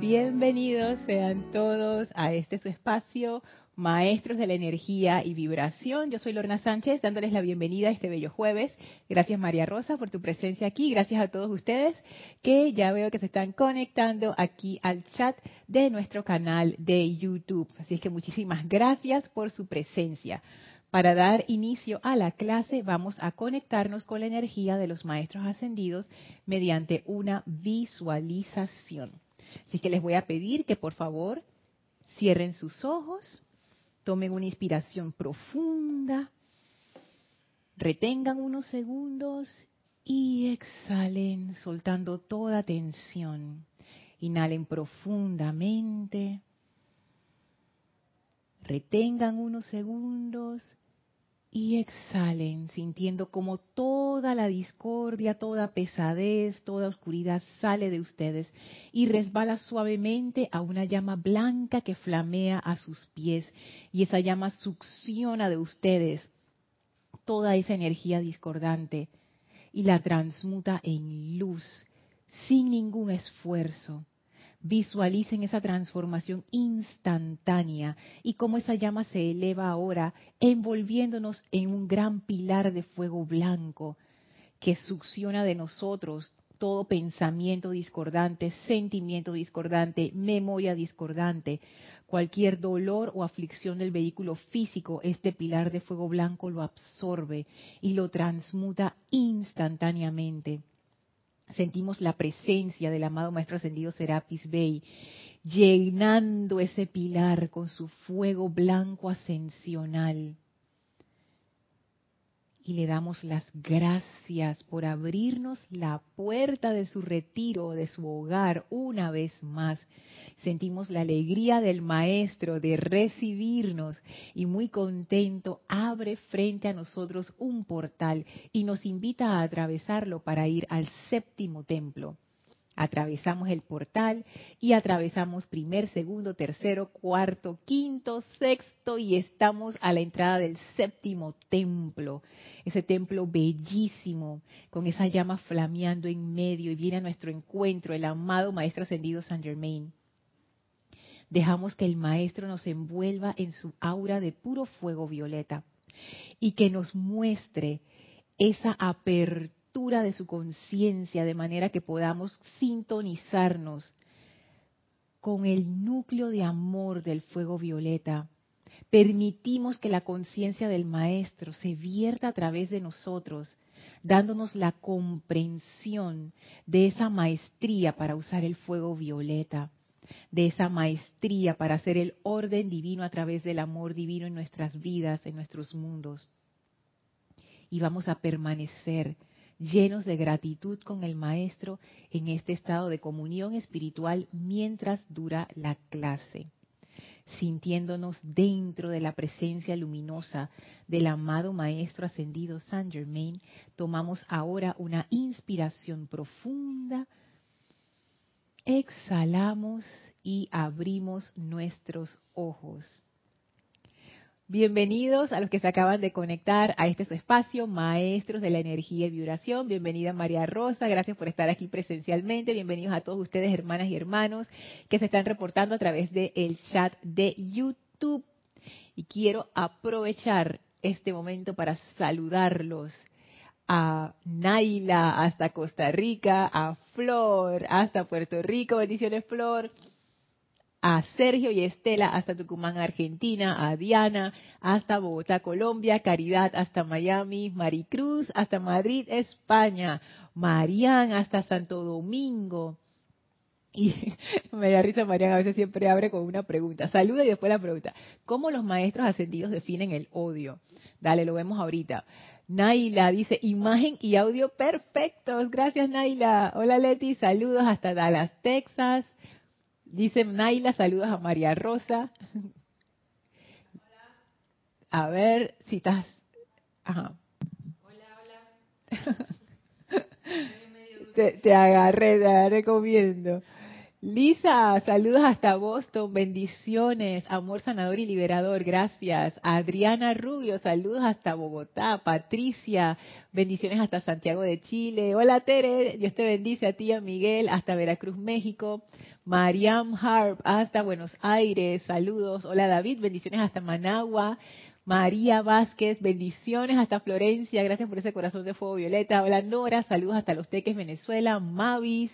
Bienvenidos sean todos a este su espacio, Maestros de la Energía y Vibración. Yo soy Lorna Sánchez, dándoles la bienvenida a este bello jueves. Gracias María Rosa por tu presencia aquí. Gracias a todos ustedes que ya veo que se están conectando aquí al chat de nuestro canal de YouTube. Así es que muchísimas gracias por su presencia. Para dar inicio a la clase vamos a conectarnos con la energía de los maestros ascendidos mediante una visualización. Así que les voy a pedir que por favor cierren sus ojos, tomen una inspiración profunda, retengan unos segundos y exhalen soltando toda tensión. Inhalen profundamente, retengan unos segundos y exhalen sintiendo como toda la discordia, toda pesadez, toda oscuridad sale de ustedes y resbala suavemente a una llama blanca que flamea a sus pies y esa llama succiona de ustedes toda esa energía discordante y la transmuta en luz sin ningún esfuerzo visualicen esa transformación instantánea y cómo esa llama se eleva ahora envolviéndonos en un gran pilar de fuego blanco que succiona de nosotros todo pensamiento discordante, sentimiento discordante, memoria discordante, cualquier dolor o aflicción del vehículo físico, este pilar de fuego blanco lo absorbe y lo transmuta instantáneamente sentimos la presencia del amado Maestro Ascendido Serapis Bey, llenando ese pilar con su fuego blanco ascensional y le damos las gracias por abrirnos la puerta de su retiro, de su hogar, una vez más. Sentimos la alegría del Maestro de recibirnos y muy contento abre frente a nosotros un portal y nos invita a atravesarlo para ir al séptimo templo atravesamos el portal y atravesamos primer, segundo, tercero, cuarto, quinto, sexto y estamos a la entrada del séptimo templo. Ese templo bellísimo, con esa llama flameando en medio y viene a nuestro encuentro el amado Maestro Ascendido San Germain. Dejamos que el Maestro nos envuelva en su aura de puro fuego violeta y que nos muestre esa apertura de su conciencia de manera que podamos sintonizarnos con el núcleo de amor del fuego violeta. Permitimos que la conciencia del Maestro se vierta a través de nosotros, dándonos la comprensión de esa maestría para usar el fuego violeta, de esa maestría para hacer el orden divino a través del amor divino en nuestras vidas, en nuestros mundos. Y vamos a permanecer llenos de gratitud con el Maestro en este estado de comunión espiritual mientras dura la clase, sintiéndonos dentro de la presencia luminosa del amado Maestro ascendido Saint Germain, tomamos ahora una inspiración profunda, exhalamos y abrimos nuestros ojos. Bienvenidos a los que se acaban de conectar a este su espacio, Maestros de la Energía y Vibración. Bienvenida María Rosa, gracias por estar aquí presencialmente. Bienvenidos a todos ustedes, hermanas y hermanos, que se están reportando a través del chat de YouTube. Y quiero aprovechar este momento para saludarlos a Naila hasta Costa Rica, a Flor hasta Puerto Rico. Bendiciones, Flor a Sergio y Estela hasta Tucumán, Argentina, a Diana hasta Bogotá, Colombia, Caridad hasta Miami, Maricruz hasta Madrid, España, Marian hasta Santo Domingo. Y me da risa, Marian a veces siempre abre con una pregunta. Saluda y después la pregunta. ¿Cómo los maestros ascendidos definen el odio? Dale, lo vemos ahorita. Naila dice, imagen y audio perfectos. Gracias, Naila. Hola, Leti. Saludos hasta Dallas, Texas. Dice Naila, saludos a María Rosa. A ver si estás. Ajá. Hola, hola. te, agarré, te agarré comiendo. Lisa, saludos hasta Boston, bendiciones, amor sanador y liberador, gracias. Adriana Rubio, saludos hasta Bogotá. Patricia, bendiciones hasta Santiago de Chile. Hola Tere, Dios te bendice a ti, a Miguel, hasta Veracruz, México. Mariam Harp, hasta Buenos Aires, saludos. Hola David, bendiciones hasta Managua. María Vázquez, bendiciones hasta Florencia, gracias por ese corazón de fuego violeta. Hola Nora, saludos hasta Los Teques, Venezuela. Mavis,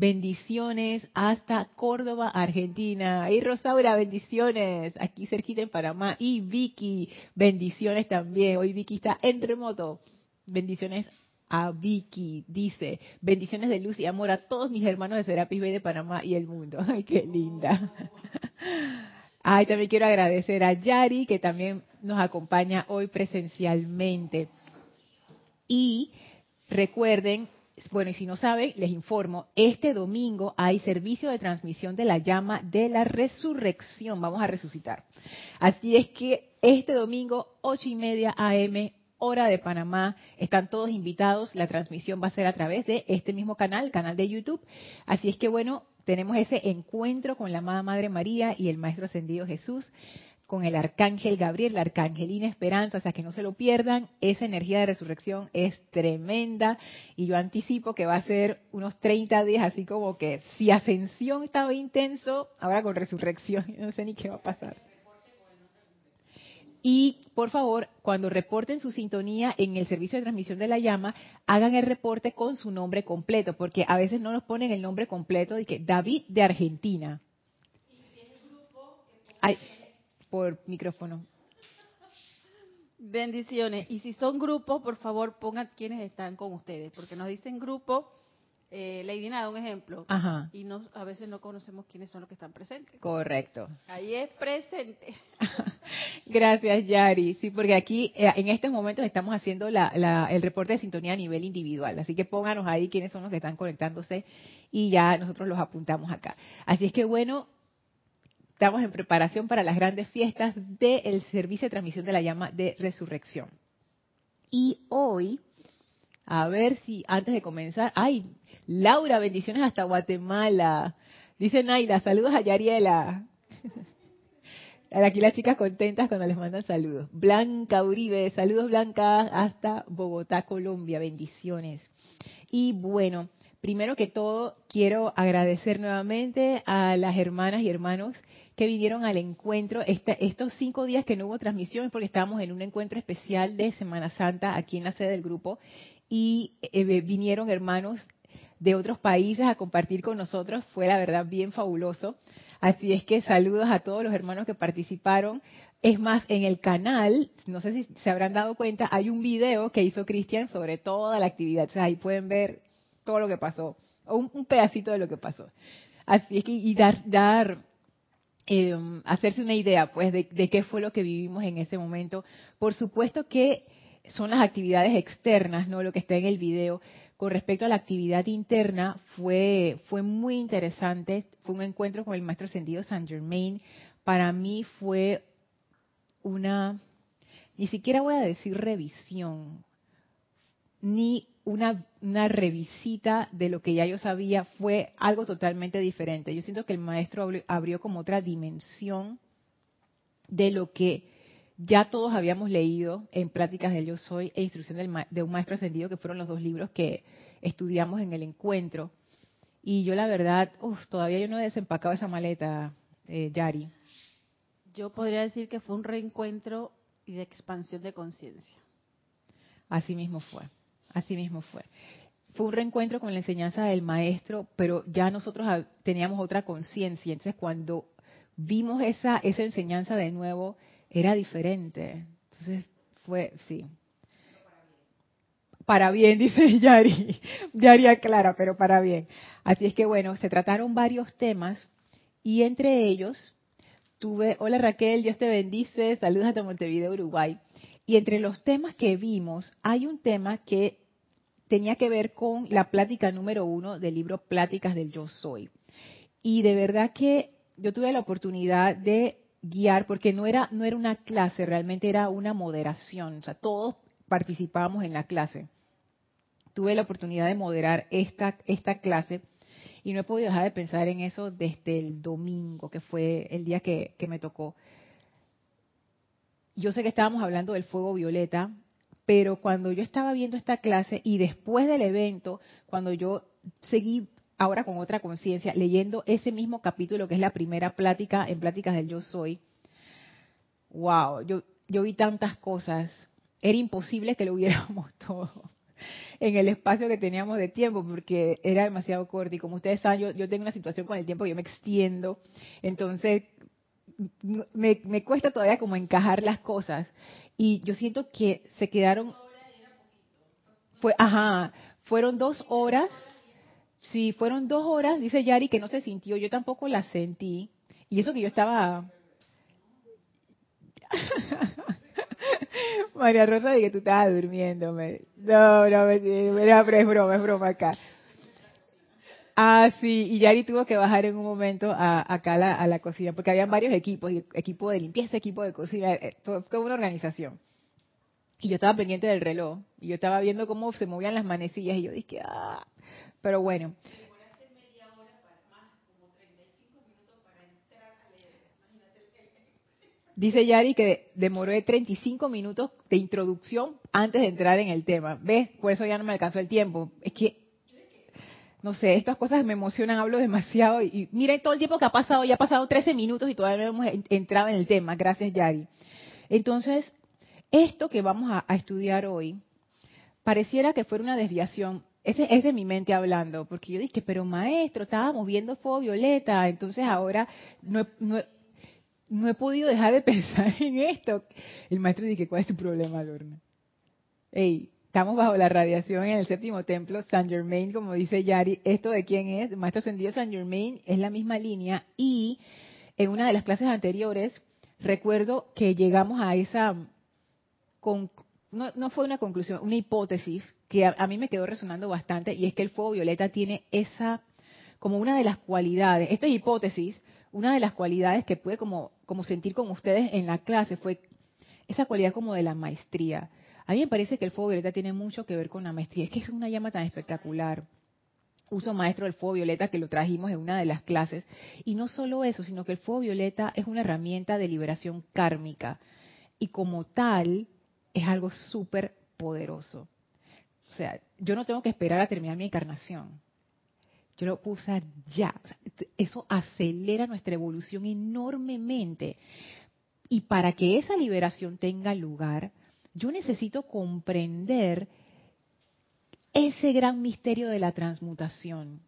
bendiciones hasta Córdoba, Argentina. Y Rosaura, bendiciones aquí cerquita en Panamá. Y Vicky, bendiciones también. Hoy Vicky está en remoto. Bendiciones a Vicky. Dice, bendiciones de luz y amor a todos mis hermanos de Serapis Bay de Panamá y el mundo. Ay, qué linda. Ay, también quiero agradecer a Yari, que también nos acompaña hoy presencialmente. Y recuerden, bueno, y si no saben, les informo, este domingo hay servicio de transmisión de la llama de la resurrección. Vamos a resucitar. Así es que este domingo, ocho y media AM, hora de Panamá. Están todos invitados. La transmisión va a ser a través de este mismo canal, canal de YouTube. Así es que bueno, tenemos ese encuentro con la amada Madre María y el Maestro Ascendido Jesús, con el Arcángel Gabriel, la Arcangelina Esperanza, o sea que no se lo pierdan, esa energía de resurrección es tremenda y yo anticipo que va a ser unos 30 días así como que si ascensión estaba intenso, ahora con resurrección, no sé ni qué va a pasar. Y por favor, cuando reporten su sintonía en el servicio de transmisión de la llama, hagan el reporte con su nombre completo, porque a veces no nos ponen el nombre completo de que David de Argentina. Ay, por micrófono. Bendiciones. Y si son grupos, por favor pongan quienes están con ustedes, porque nos dicen grupo eh, Lady Nada, un ejemplo. Y no, a veces no conocemos quiénes son los que están presentes. Correcto. Ahí es presente. Gracias, Yari. Sí, porque aquí eh, en estos momentos estamos haciendo el reporte de sintonía a nivel individual. Así que pónganos ahí quiénes son los que están conectándose y ya nosotros los apuntamos acá. Así es que bueno, estamos en preparación para las grandes fiestas del servicio de transmisión de la llama de resurrección. Y hoy a ver si antes de comenzar, ay, Laura, bendiciones hasta Guatemala. Dice Naila, saludos a Yariela. Aquí las chicas contentas cuando les mandan saludos. Blanca Uribe, saludos Blanca hasta Bogotá, Colombia, bendiciones. Y bueno, primero que todo quiero agradecer nuevamente a las hermanas y hermanos que vinieron al encuentro. Estos cinco días que no hubo transmisión es porque estábamos en un encuentro especial de Semana Santa aquí en la sede del grupo y eh, vinieron hermanos de otros países a compartir con nosotros. Fue la verdad bien fabuloso. Así es que saludos a todos los hermanos que participaron. Es más, en el canal, no sé si se habrán dado cuenta, hay un video que hizo Cristian sobre toda la actividad. Ahí pueden ver todo lo que pasó, o un, pedacito de lo que pasó. Así es que, y dar, dar em, hacerse una idea, pues, de, de qué fue lo que vivimos en ese momento. Por supuesto que son las actividades externas, ¿no? Lo que está en el video. Con respecto a la actividad interna, fue, fue muy interesante. Fue un encuentro con el maestro ascendido Saint Germain. Para mí fue una, ni siquiera voy a decir revisión, ni una, una revisita de lo que ya yo sabía, fue algo totalmente diferente. Yo siento que el maestro abrió como otra dimensión de lo que ya todos habíamos leído en Pláticas del Yo Soy e Instrucción de un Maestro Ascendido, que fueron los dos libros que estudiamos en el encuentro. Y yo la verdad, todavía yo no he desempacado esa maleta, eh, Yari. Yo podría decir que fue un reencuentro y de expansión de conciencia. Así mismo fue, así mismo fue. Fue un reencuentro con la enseñanza del maestro, pero ya nosotros teníamos otra conciencia. Entonces cuando vimos esa, esa enseñanza de nuevo, era diferente. Entonces fue, sí. Para bien, dice Yari. Yari aclara, pero para bien. Así es que bueno, se trataron varios temas y entre ellos tuve, hola Raquel, Dios te bendice, saludos hasta Montevideo, Uruguay. Y entre los temas que vimos, hay un tema que tenía que ver con la plática número uno del libro Pláticas del Yo Soy. Y de verdad que yo tuve la oportunidad de guiar, porque no era, no era una clase, realmente era una moderación, o sea, todos participábamos en la clase. Tuve la oportunidad de moderar esta, esta clase Y no he podido dejar de pensar en eso desde el domingo, que fue el día que, que me tocó. Yo sé que estábamos hablando del fuego violeta, pero cuando yo estaba viendo esta clase y después del evento, cuando yo seguí ahora con otra conciencia, leyendo ese mismo capítulo que es la primera plática en Pláticas del Yo Soy, wow, yo, yo vi tantas cosas, era imposible que lo hubiéramos todo en el espacio que teníamos de tiempo, porque era demasiado corto. Y como ustedes saben, yo, yo tengo una situación con el tiempo, yo me extiendo, entonces me, me cuesta todavía como encajar las cosas. Y yo siento que se quedaron... Fue, ajá, fueron dos horas. Sí, fueron dos horas, dice Yari, que no se sintió. Yo tampoco la sentí. Y eso que yo estaba María Rosa dije que tú estabas durmiéndome. No, no, pero es broma, es broma acá. Ah, sí, y Yari tuvo que bajar en un momento a, acá a la, cocina, porque habían varios equipos, equipo de limpieza, equipo de cocina, eh, fue una organización. Y yo estaba pendiente del reloj, y yo estaba viendo cómo se movían las manecillas, y yo dije, ah, pero bueno. Dice Yari que demoró de 35 minutos de introducción antes de entrar en el tema. ¿Ves? Por eso ya no me alcanzó el tiempo. Es que, no sé, estas cosas me emocionan, hablo demasiado. Y, miren todo el tiempo que ha pasado, ya ha pasado 13 minutos y todavía no hemos entrado en el tema. Gracias, Yari. Entonces, esto que vamos a, estudiar hoy, pareciera que fuera una desviación. Ese es de mi mente hablando, porque yo dije, pero maestro, estábamos viendo fuego violeta, entonces ahora no, no no he podido dejar de pensar en esto. El maestro dice, ¿cuál es tu problema, Lorna? Ey, estamos bajo la radiación en el séptimo templo, Saint Germain, como dice Yari. ¿Esto de quién es? Maestro ascendido Saint Germain es la misma línea y en una de las clases anteriores recuerdo que llegamos a esa, no, no, fue una conclusión, una hipótesis que a, a mí me quedó resonando bastante y es que el fuego violeta tiene esa, como una de las cualidades, esto es hipótesis, una de las cualidades que pude como, como sentir con ustedes en la clase fue esa cualidad como de la maestría. A mí me parece que el fuego violeta tiene mucho que ver con la maestría. Es que es una llama tan espectacular. Uso maestro del fuego violeta que lo trajimos en una de las clases. Y no solo eso, sino que el fuego violeta es una herramienta de liberación kármica. Y como tal, es algo súper poderoso. O sea, yo no tengo que esperar a terminar mi encarnación yo lo puedo ya. Eso acelera nuestra evolución enormemente. Y para que esa liberación tenga lugar, yo necesito comprender ese gran misterio de la transmutación.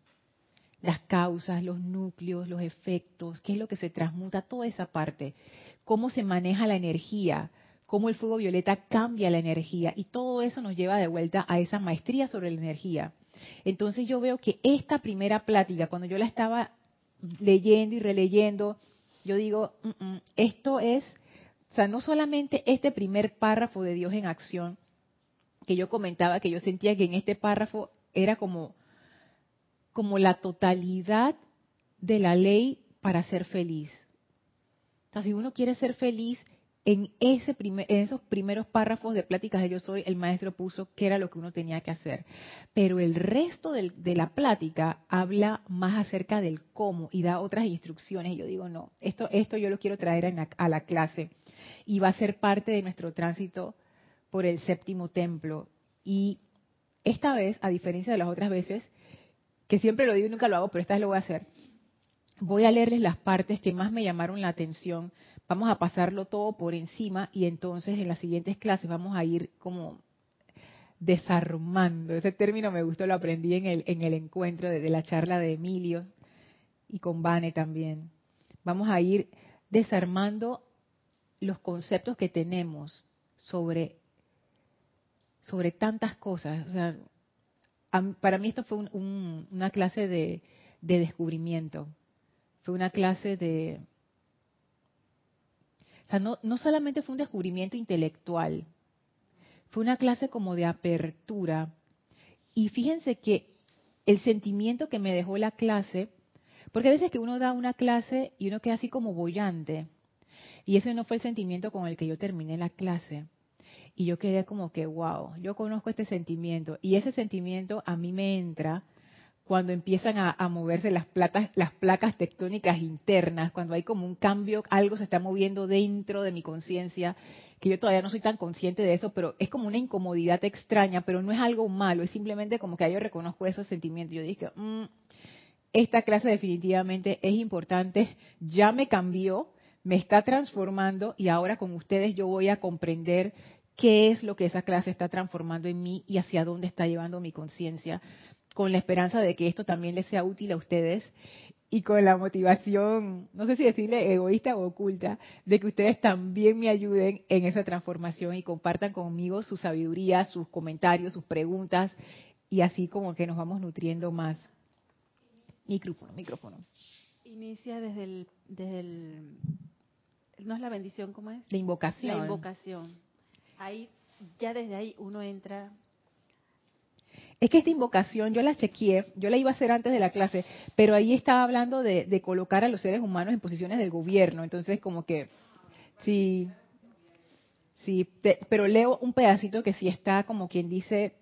Las causas, los núcleos, los efectos, qué es lo que se transmuta, toda esa parte. Cómo se maneja la energía, cómo el fuego violeta cambia la energía. Y todo eso nos lleva de vuelta a esa maestría sobre la energía. Entonces yo veo que esta primera plática, cuando yo la estaba leyendo y releyendo, yo digo, mm, mm, esto es, o sea, no solamente este primer párrafo de Dios en acción, que yo comentaba que yo sentía que en este párrafo era como, como la totalidad de la ley para ser feliz. O sea, si uno quiere ser feliz, en, ese primer, en esos primeros párrafos de pláticas de yo soy, el maestro puso qué era lo que uno tenía que hacer. Pero el resto de la plática habla más acerca del cómo y da otras instrucciones. Y yo digo, no, esto, esto yo lo quiero traer a la clase. Y va a ser parte de nuestro tránsito por el séptimo templo. Y esta vez, a diferencia de las otras veces, que siempre lo digo y nunca lo hago, pero esta vez lo voy a hacer, voy a leerles las partes que más me llamaron la atención vamos a pasarlo todo por encima y entonces en las siguientes clases vamos a ir como desarmando. Ese término me gustó, lo aprendí en el, en el encuentro de, la charla de Emilio y con Vane también. Vamos a ir desarmando los conceptos que tenemos sobre, sobre tantas cosas. O sea, para mí esto fue una clase de descubrimiento. Fue una clase de, no, no solamente fue un descubrimiento intelectual, fue una clase como de apertura. Y fíjense que el sentimiento que me dejó la clase, porque a veces que uno da una clase y uno queda así como bollante, y ese no fue el sentimiento con el que yo terminé la clase. Y yo quedé como que, wow, yo conozco este sentimiento. Y ese sentimiento a mí me entra cuando empiezan a, moverse las, las placas tectónicas internas, cuando hay como un cambio, algo se está moviendo dentro de mi conciencia, que yo todavía no soy tan consciente de eso, pero es como una incomodidad extraña, pero no es algo malo, es simplemente como que yo reconozco esos sentimientos. Yo dije, mm, esta clase definitivamente es importante, ya me cambió, me está transformando y ahora con ustedes yo voy a comprender qué es lo que esa clase está transformando en mí y hacia dónde está llevando mi conciencia con la esperanza de que esto también les sea útil a ustedes y con la motivación, no sé si decirle egoísta o oculta, de que ustedes también me ayuden en esa transformación y compartan conmigo su sabiduría, sus comentarios, sus preguntas y así como que nos vamos nutriendo más. Micrófono, micrófono. Inicia desde el, desde el no es la bendición, ¿cómo es? La invocación. La invocación. Ahí, ya desde ahí uno entra es que esta invocación yo la chequeé, yo la iba a hacer antes de la clase, pero ahí estaba hablando de, colocar a los seres humanos en posiciones del gobierno, entonces como que sí, sí, pero leo un pedacito que sí está como quien dice,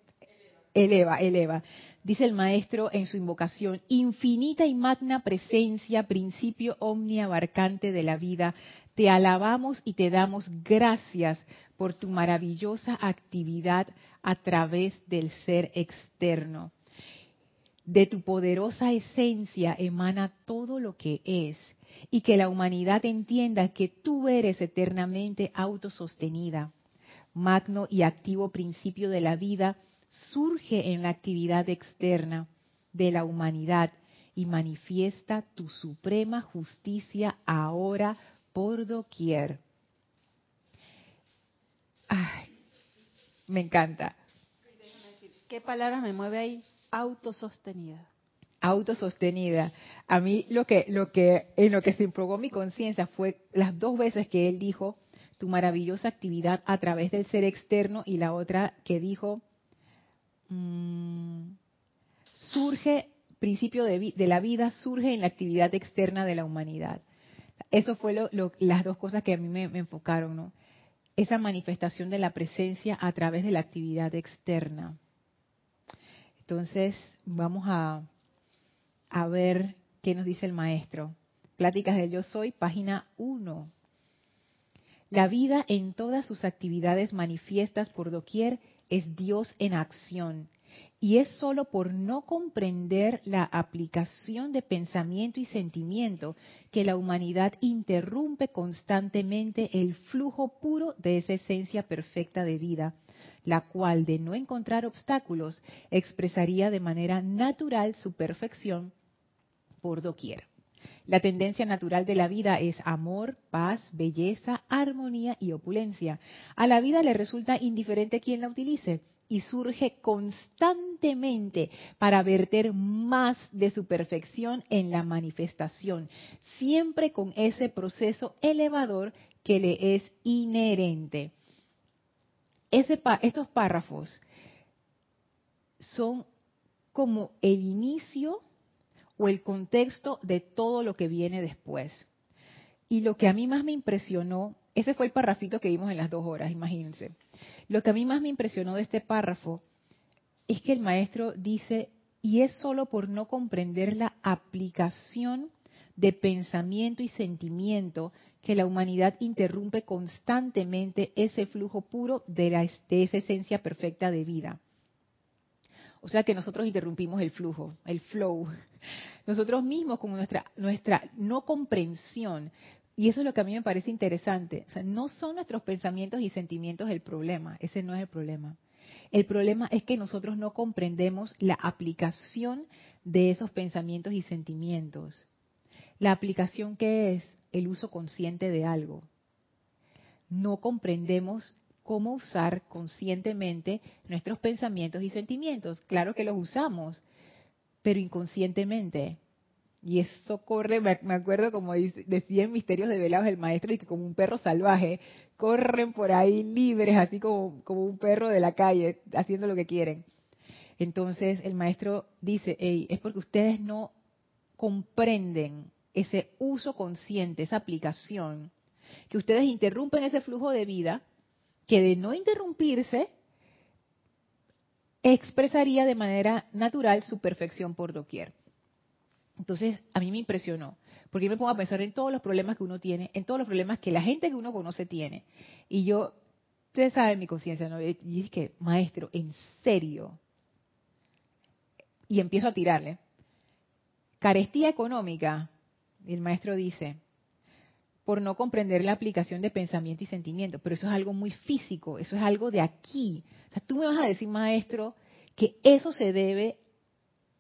eleva, eleva. Dice el maestro en su invocación, infinita y magna presencia, principio omniabarcante de la vida, te alabamos y te damos gracias por tu maravillosa actividad a través del ser externo. De tu poderosa esencia emana todo lo que es y que la humanidad entienda que tú eres eternamente autosostenida. Magno y activo principio de la vida surge en la actividad externa de la humanidad y manifiesta tu suprema justicia ahora por doquier. Ay, me encanta. ¿Qué palabra me mueve ahí? Autosostenida. Autosostenida. A mí lo que, lo que, en lo que se improgó mi conciencia fue las dos veces que él dijo tu maravillosa actividad a través del ser externo y la otra que dijo mmm, surge principio de, la vida surge en la actividad externa de la humanidad. Eso fue lo, las dos cosas que a mí me, me enfocaron, ¿no? esa manifestación de la presencia a través de la actividad externa. Entonces, vamos a, a ver qué nos dice el maestro. Pláticas del Yo Soy, página 1. La vida en todas sus actividades manifiestas por doquier es Dios en acción y es sólo por no comprender la aplicación de pensamiento y sentimiento que la humanidad interrumpe constantemente el flujo puro de esa esencia perfecta de vida, la cual de no encontrar obstáculos expresaría de manera natural su perfección por doquier. La tendencia natural de la vida es amor, paz, belleza, armonía y opulencia. A la vida le resulta indiferente quien la utilice y surge constantemente para verter más de su perfección en la manifestación, siempre con ese proceso elevador que le es inherente. estos párrafos son como el inicio o el contexto de todo lo que viene después. Y lo que a mí más me impresionó, ese fue el párrafito que vimos en las dos horas, imagínense. Lo que a mí más me impresionó de este párrafo es que el maestro dice, y es solo por no comprender la aplicación de pensamiento y sentimiento que la humanidad interrumpe constantemente ese flujo puro de, la, de esa esencia perfecta de vida. O sea que nosotros interrumpimos el flujo, el flow. Nosotros mismos con nuestra, nuestra no comprensión y eso es lo que a mí me parece interesante. O sea, no son nuestros pensamientos y sentimientos el problema, ese no es el problema. El problema es que nosotros no comprendemos la aplicación de esos pensamientos y sentimientos. La aplicación que es el uso consciente de algo. No comprendemos cómo usar conscientemente nuestros pensamientos y sentimientos. Claro que los usamos, pero inconscientemente. Y eso corre, me acuerdo como decía en Misterios de Velados el maestro, y que como un perro salvaje, corren por ahí libres, así como, como un perro de la calle, haciendo lo que quieren. Entonces el maestro dice, hey, es porque ustedes no comprenden ese uso consciente, esa aplicación, que ustedes interrumpen ese flujo de vida, que de no interrumpirse, expresaría de manera natural su perfección por doquier. Entonces, a mí me impresionó, porque yo me pongo a pensar en todos los problemas que uno tiene, en todos los problemas que la gente que uno conoce tiene. Y yo, ustedes saben mi conciencia, ¿no? Y es que, maestro, en serio. Y empiezo a tirarle. Carestía económica, y el maestro dice, por no comprender la aplicación de pensamiento y sentimiento, pero eso es algo muy físico, eso es algo de aquí. O sea, tú me vas a decir, maestro, que eso se debe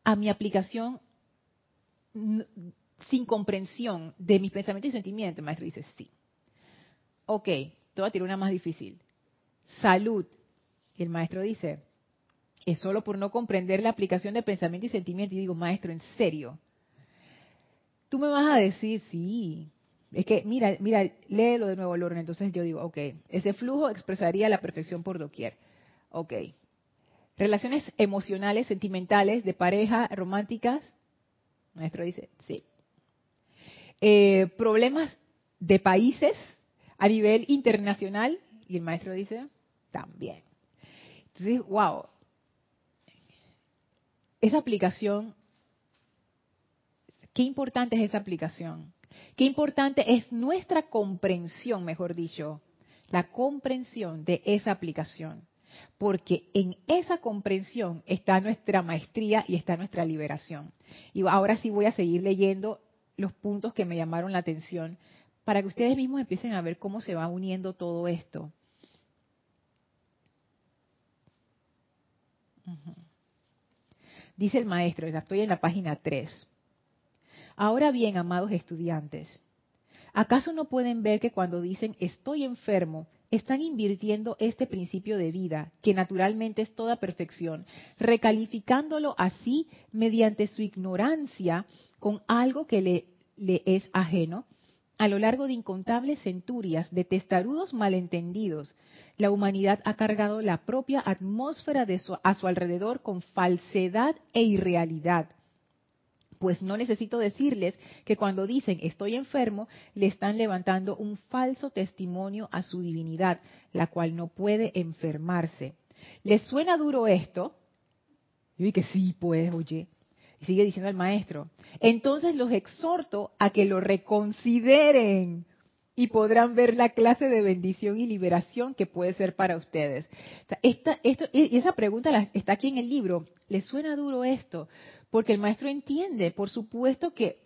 a mi aplicación sin comprensión de mis pensamientos y sentimientos. El maestro dice, sí. Ok, te voy a tirar una más difícil. Salud. El maestro dice, es solo por no comprender la aplicación de pensamiento y sentimiento. Y digo, maestro, ¿en serio? Tú me vas a decir, sí. Es que, mira, mira, léelo de nuevo, Lorna. Entonces yo digo, ok, ese flujo expresaría la perfección por doquier. Ok. Relaciones emocionales, sentimentales, de pareja, románticas, maestro dice, sí. Eh, problemas de países a nivel internacional, y el maestro dice, también. Entonces, wow. Esa aplicación, qué importante es esa aplicación. Qué importante es nuestra comprensión, mejor dicho, la comprensión de esa aplicación porque en esa comprensión está nuestra maestría y está nuestra liberación. Y ahora sí voy a seguir leyendo los puntos que me llamaron la atención para que ustedes mismos empiecen a ver cómo se va uniendo todo esto. Dice el maestro, estoy en la página 3. Ahora bien, amados estudiantes, ¿acaso no pueden ver que cuando dicen estoy enfermo, están invirtiendo este principio de vida, que naturalmente es toda perfección, recalificándolo así mediante su ignorancia con algo que le, es ajeno. A lo largo de incontables centurias de testarudos malentendidos, la humanidad ha cargado la propia atmósfera de a su alrededor con falsedad e irrealidad pues no necesito decirles que cuando dicen estoy enfermo, le están levantando un falso testimonio a su divinidad, la cual no puede enfermarse. ¿Les suena duro esto? Y dije sí, pues, oye. Y sigue diciendo el maestro. Entonces los exhorto a que lo reconsideren y podrán ver la clase de bendición y liberación que puede ser para ustedes. Esta, esto, y esa pregunta está aquí en el libro. ¿Les suena duro esto? Porque el maestro entiende, por supuesto que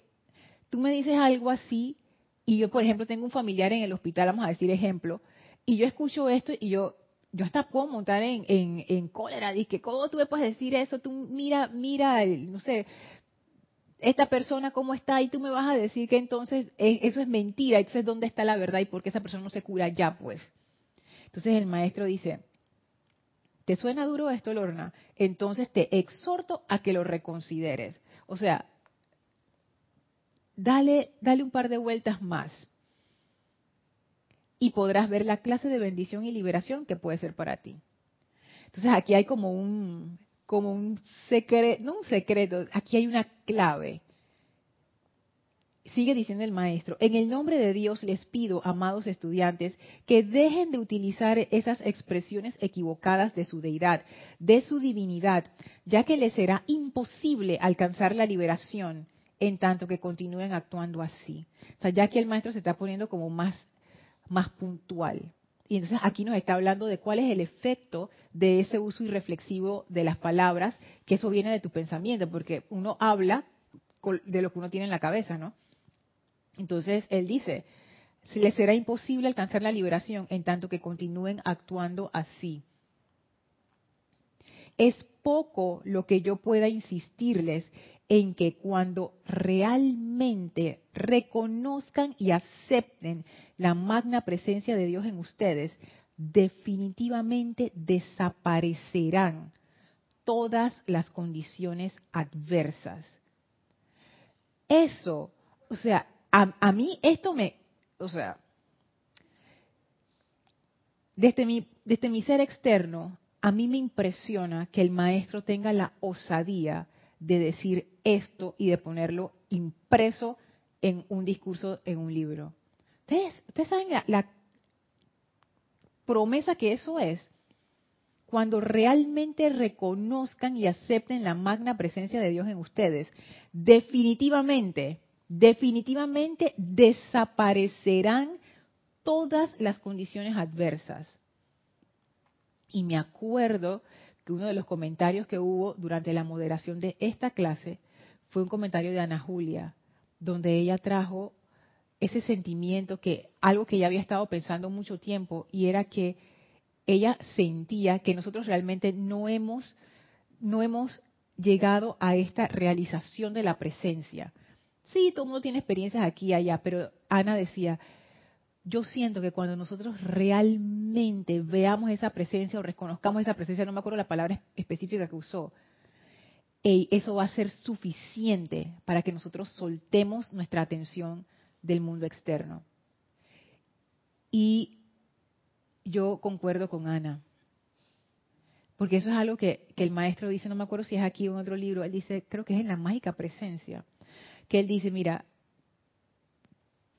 tú me dices algo así y yo, por ejemplo, tengo un familiar en el hospital, vamos a decir ejemplo, y yo escucho esto y yo yo hasta puedo montar en, en, en cólera, que ¿cómo tú me puedes decir eso? Tú mira, mira, no sé, esta persona cómo está y tú me vas a decir que entonces e, eso es mentira, entonces ¿dónde está la verdad y por qué esa persona no se cura ya pues? Entonces el maestro dice, ¿Te suena duro esto, Lorna? Entonces te exhorto a que lo reconsideres. O sea, dale, dale un par de vueltas más. Y podrás ver la clase de bendición y liberación que puede ser para ti. Entonces aquí hay como un, como un secreto, no un secreto, aquí hay una clave sigue diciendo el maestro, en el nombre de Dios les pido, amados estudiantes, que dejen de utilizar esas expresiones equivocadas de su deidad, de su divinidad, ya que les será imposible alcanzar la liberación en tanto que continúen actuando así. O sea, ya que el maestro se está poniendo como más, más puntual. Y entonces aquí nos está hablando de cuál es el efecto de ese uso irreflexivo de las palabras, que eso viene de tu pensamiento, porque uno habla de lo que uno tiene en la cabeza, ¿no? Entonces, él dice, les será imposible alcanzar la liberación en tanto que continúen actuando así. Es poco lo que yo pueda insistirles en que cuando realmente reconozcan y acepten la magna presencia de Dios en ustedes, definitivamente desaparecerán todas las condiciones adversas. Eso, o sea, a, mí esto me, o sea, desde mi, desde mi ser externo, a mí me impresiona que el maestro tenga la osadía de decir esto y de ponerlo impreso en un discurso, en un libro. Ustedes, ustedes saben la promesa que eso es. cuando realmente reconozcan y acepten la magna presencia de Dios en ustedes, definitivamente, definitivamente desaparecerán todas las condiciones adversas. Y me acuerdo que uno de los comentarios que hubo durante la moderación de esta clase fue un comentario de Ana Julia, donde ella trajo ese sentimiento que algo que ella había estado pensando mucho tiempo y era que ella sentía que nosotros realmente no hemos no hemos llegado a esta realización de la presencia. Sí, todo el mundo tiene experiencias aquí y allá, pero Ana decía, yo siento que cuando nosotros realmente veamos esa presencia o reconozcamos esa presencia, no me acuerdo la palabra específica que usó, eso va a ser suficiente para que nosotros soltemos nuestra atención del mundo externo. Y yo concuerdo con Ana, porque eso es algo que, el maestro dice, no me acuerdo si es aquí o en otro libro, él dice, creo que es en la mágica presencia, que él dice, mira,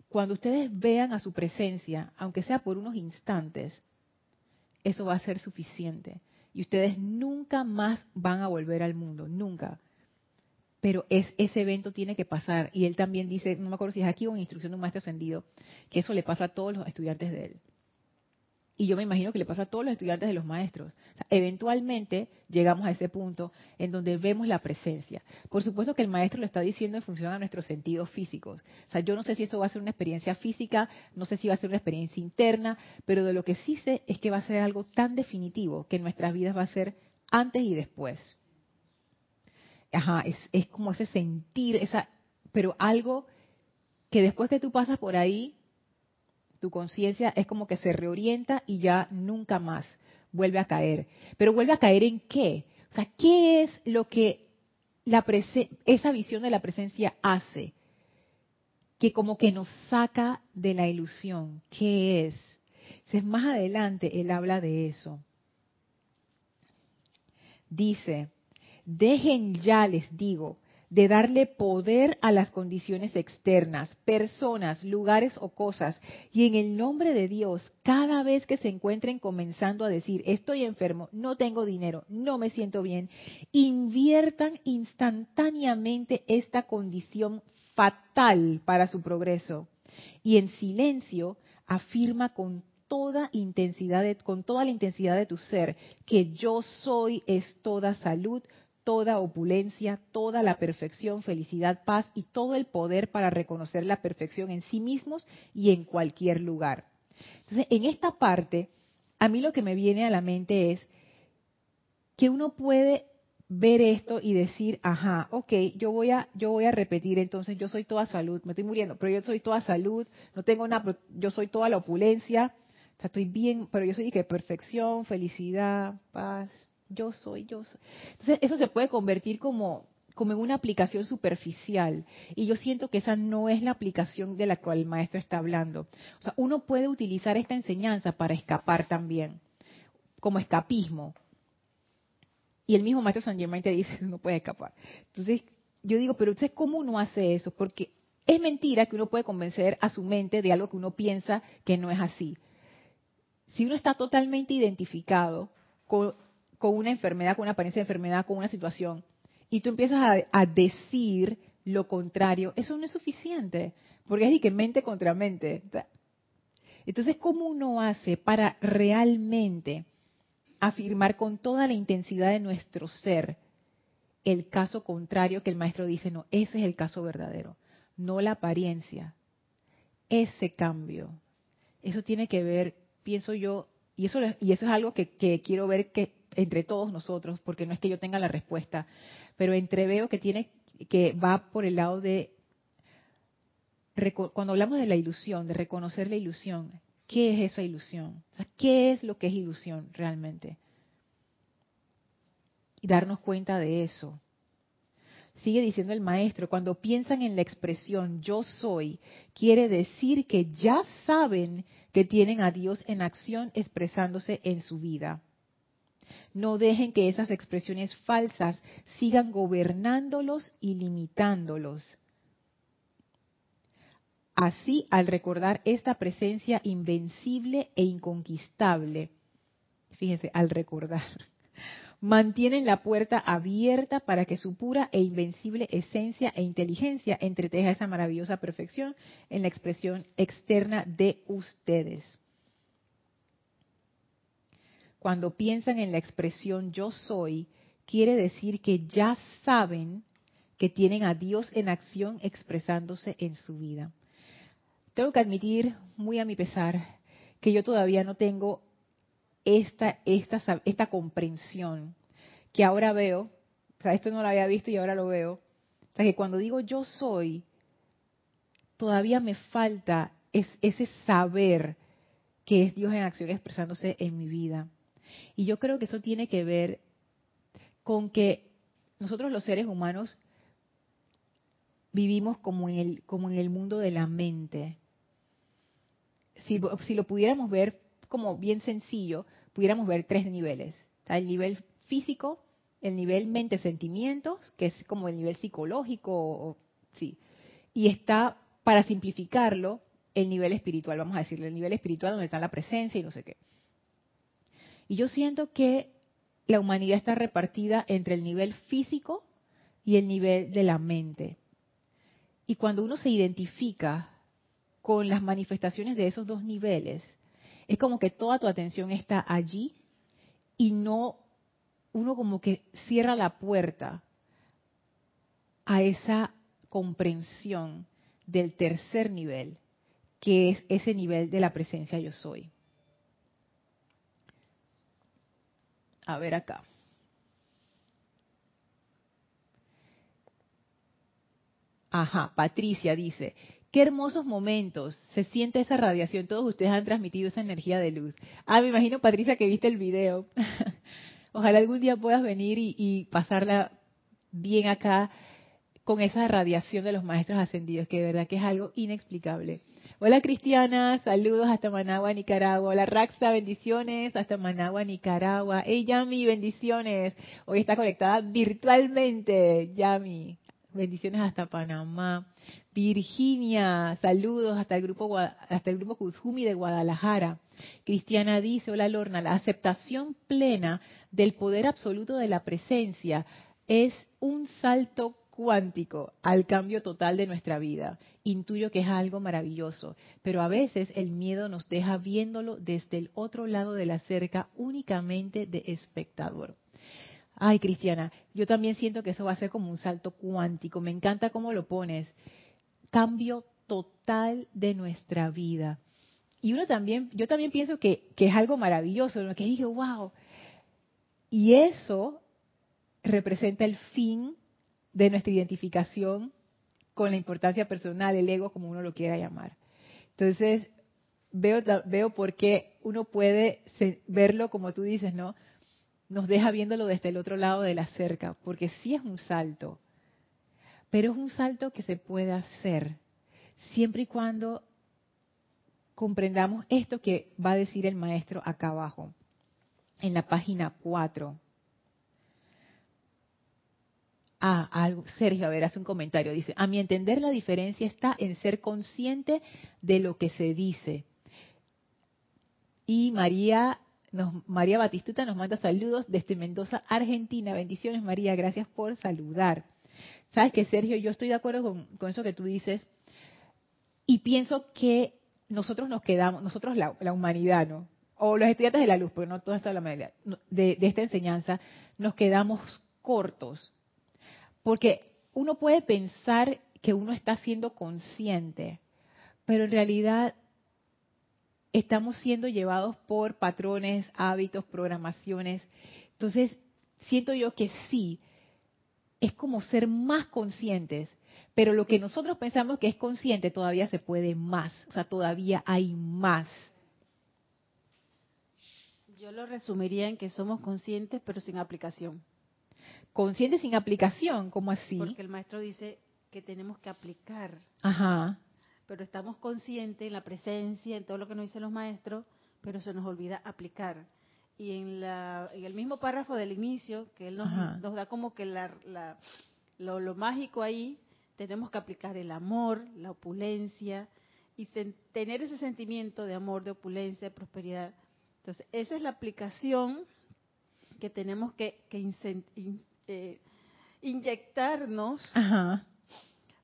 cuando ustedes vean a su presencia, aunque sea por unos instantes, eso va a ser suficiente. Y ustedes nunca más van a volver al mundo, nunca pero es, ese evento tiene que pasar. Y él también dice, no me acuerdo si es aquí o en instrucción de un maestro ascendido, que eso le pasa a todos los estudiantes de él. Y yo me imagino que le pasa a todos los estudiantes de los maestros. eventualmente llegamos a ese punto en donde vemos la presencia. Por supuesto que el maestro lo está diciendo en función a nuestros sentidos físicos. O sea, yo no sé si eso va a ser una experiencia física, no sé si va a ser una experiencia interna, pero de lo que sí sé es que va a ser algo tan definitivo que en nuestras vidas va a ser antes y después ajá, es, como ese sentir, esa, pero algo que después que tú pasas por ahí, tu conciencia es como que se reorienta y ya nunca más vuelve a caer. Pero vuelve a caer en qué? O sea, ¿qué es lo que esa visión de la presencia hace? Que como que nos saca de la ilusión. ¿Qué es? Entonces, más adelante él habla de eso. Dice, Dejen ya, les digo, de darle poder a las condiciones externas, personas, lugares o cosas, y en el nombre de Dios, cada vez que se encuentren comenzando a decir, estoy enfermo, no tengo dinero, no me siento bien, inviertan instantáneamente esta condición fatal para su progreso. Y en silencio afirma con toda intensidad, con toda la intensidad de tu ser, que yo soy es toda salud, toda opulencia, toda la perfección, felicidad, paz y todo el poder para reconocer la perfección en sí mismos y en cualquier lugar. Entonces, en esta parte, a mí lo que me viene a la mente es que uno puede ver esto y decir, ajá, ok, yo voy a, yo voy a repetir, entonces yo soy toda salud, me estoy muriendo, pero yo soy toda salud, no tengo nada, yo soy toda la opulencia, o sea, estoy bien, pero yo soy que perfección, felicidad, paz, yo soy, yo soy. Entonces, eso se puede convertir como, como en una aplicación superficial. Y yo siento que esa no es la aplicación de la cual el maestro está hablando. O sea, uno puede utilizar esta enseñanza para escapar también, como escapismo. Y el mismo maestro San Germain te dice, no puede escapar. Entonces, yo digo, pero usted cómo uno hace eso? Porque es mentira que uno puede convencer a su mente de algo que uno piensa que no es así. Si uno está totalmente identificado con con una enfermedad, con una apariencia de enfermedad, con una situación, y tú empiezas a, decir lo contrario, eso no es suficiente, porque es de que mente contra mente. Entonces, ¿cómo uno hace para realmente afirmar con toda la intensidad de nuestro ser el caso contrario que el maestro dice, no, ese es el caso verdadero, no la apariencia, ese cambio. Eso tiene que ver, pienso yo, y eso, y eso es algo que, que quiero ver que entre todos nosotros, porque no es que yo tenga la respuesta, pero entreveo que tiene que va por el lado de cuando hablamos de la ilusión, de reconocer la ilusión, ¿qué es esa ilusión? ¿Qué es lo que es ilusión realmente? Y darnos cuenta de eso. Sigue diciendo el maestro, cuando piensan en la expresión yo soy, quiere decir que ya saben que tienen a Dios en acción expresándose en su vida. No dejen que esas expresiones falsas sigan gobernándolos y limitándolos. Así, al recordar esta presencia invencible e inconquistable, fíjense, al recordar, mantienen la puerta abierta para que su pura e invencible esencia e inteligencia entreteja esa maravillosa perfección en la expresión externa de ustedes. Cuando piensan en la expresión yo soy, quiere decir que ya saben que tienen a Dios en acción expresándose en su vida. Tengo que admitir, muy a mi pesar, que yo todavía no tengo esta, esta, esta comprensión que ahora veo, o sea, esto no lo había visto y ahora lo veo, o sea, que cuando digo yo soy, todavía me falta ese saber que es Dios en acción expresándose en mi vida. Y yo creo que eso tiene que ver con que nosotros los seres humanos vivimos como en el, como en el mundo de la mente. Si, lo pudiéramos ver como bien sencillo, pudiéramos ver tres niveles. Está el nivel físico, el nivel mente-sentimientos, que es como el nivel psicológico, sí. Y está, para simplificarlo, el nivel espiritual, vamos a decirle, el nivel espiritual donde está la presencia y no sé qué. Y yo siento que la humanidad está repartida entre el nivel físico y el nivel de la mente. Y cuando uno se identifica con las manifestaciones de esos dos niveles, es como que toda tu atención está allí y no, uno como que cierra la puerta a esa comprensión del tercer nivel, que es ese nivel de la presencia yo soy. A ver acá. Ajá, Patricia dice, Qué hermosos momentos. Se siente esa radiación. Todos ustedes han transmitido esa energía de luz. Ah, me imagino, Patricia, que viste el video. Ojalá algún día puedas venir y, pasarla bien acá con esa radiación de los maestros ascendidos, que de verdad que es algo inexplicable. Hola Cristiana, saludos hasta Managua, Nicaragua. Hola Raxa, bendiciones hasta Managua, Nicaragua. Hey Yami, bendiciones. Hoy está conectada virtualmente, Yami. Bendiciones hasta Panamá. Virginia, saludos hasta el grupo hasta el grupo Kuzumi de Guadalajara. Cristiana dice, hola Lorna, la aceptación plena del poder absoluto de la presencia es un salto cuántico al cambio total de nuestra vida. Intuyo que es algo maravilloso, pero a veces el miedo nos deja viéndolo desde el otro lado de la cerca únicamente de espectador. Ay, Cristiana, yo también siento que eso va a ser como un salto cuántico. Me encanta cómo lo pones cambio total de nuestra vida. Y uno también, yo también pienso que, es algo maravilloso, lo que dije, wow. Y eso representa el fin de nuestra identificación con la importancia personal, el ego, como uno lo quiera llamar. Entonces, veo, veo por qué uno puede verlo como tú dices, ¿no? Nos deja viéndolo desde el otro lado de la cerca, porque sí es un salto pero es un salto que se puede hacer siempre y cuando comprendamos esto que va a decir el maestro acá abajo, en la página 4. Ah, algo, Sergio, a ver, hace un comentario. Dice, a mi entender la diferencia está en ser consciente de lo que se dice. Y María, nos, María Batistuta nos manda saludos desde Mendoza, Argentina. Bendiciones, María, gracias por saludar. Sabes que, Sergio, yo estoy de acuerdo con, eso que tú dices y pienso que nosotros nos quedamos, nosotros la, humanidad, ¿no? O los estudiantes de la luz, porque no toda esta la humanidad, de, de esta enseñanza, nos quedamos cortos. Porque uno puede pensar que uno está siendo consciente, pero en realidad estamos siendo llevados por patrones, hábitos, programaciones. Entonces, siento yo que sí, es como ser más conscientes, pero lo que nosotros pensamos que es consciente todavía se puede más, o sea, todavía hay más. Yo lo resumiría en que somos conscientes pero sin aplicación. Conscientes sin aplicación, ¿cómo así? Porque el maestro dice que tenemos que aplicar. Ajá. Pero estamos conscientes en la presencia, en todo lo que nos dicen los maestros, pero se nos olvida aplicar y en, la, en el mismo párrafo del inicio, que él nos, da como que la, lo, mágico ahí, tenemos que aplicar el amor, la opulencia, y tener ese sentimiento de amor, de opulencia, de prosperidad, Entonces, esa es la aplicación que tenemos que, eh, inyectarnos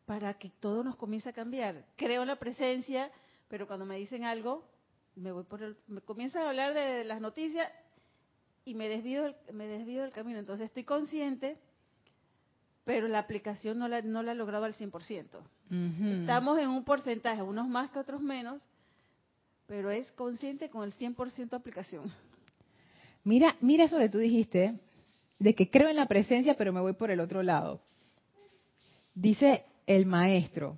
para que todo nos comience a cambiar. Creo en la presencia, pero cuando me dicen algo, me voy por el, me comienzan a hablar de las noticias y me desvío, me desvío del camino. Entonces estoy consciente, pero la aplicación no la, no la he logrado al 100%. Estamos en un porcentaje, unos más que otros menos, pero es consciente con el 100% aplicación. Mira, mira eso que tú dijiste, de que creo en la presencia, pero me voy por el otro lado. Dice el maestro,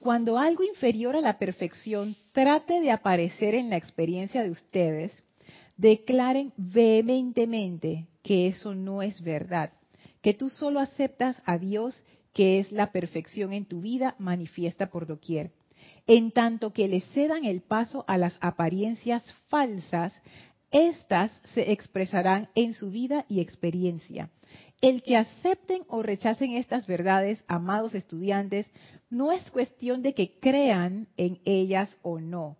cuando algo inferior a la perfección trate de aparecer en la experiencia de ustedes, declaren vehementemente que eso no es verdad, que tú solo aceptas a Dios, que es la perfección en tu vida manifiesta por doquier en tanto que le cedan el paso a las apariencias falsas, éstas se expresarán en su vida y experiencia. El que acepten o rechacen estas verdades, amados estudiantes, no es cuestión de que crean en ellas o no.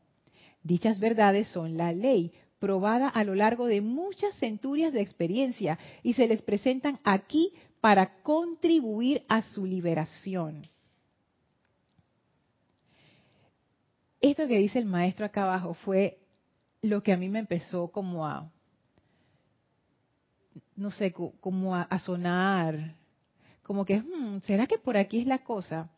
Dichas verdades son la ley, probada a lo largo de muchas centurias de experiencia, y se les presentan aquí para contribuir a su liberación. esto que dice el maestro acá abajo fue lo que a mí me empezó como a, no sé, como a, sonar, como que, hmm, ¿será que por aquí es la cosa?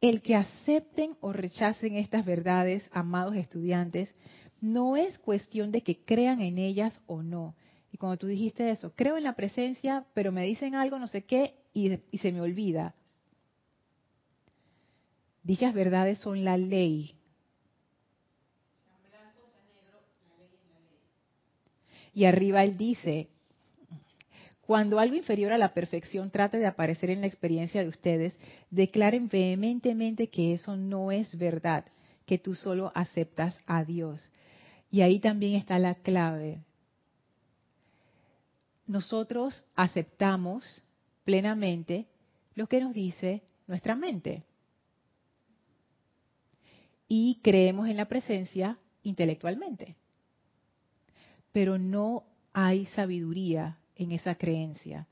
El que acepten o rechacen estas verdades, amados estudiantes, no es cuestión de que crean en ellas o no. Y cuando tú dijiste eso, creo en la presencia, pero me dicen algo, no sé qué, y, y se me olvida. Dichas verdades son la ley, Y arriba él dice, cuando algo inferior a la perfección trate de aparecer en la experiencia de ustedes, declaren vehementemente que eso no es verdad, que tú solo aceptas a Dios. Y ahí también está la clave. Nosotros aceptamos plenamente lo que nos dice nuestra mente. Y creemos en la presencia intelectualmente pero no hay sabiduría en esa creencia.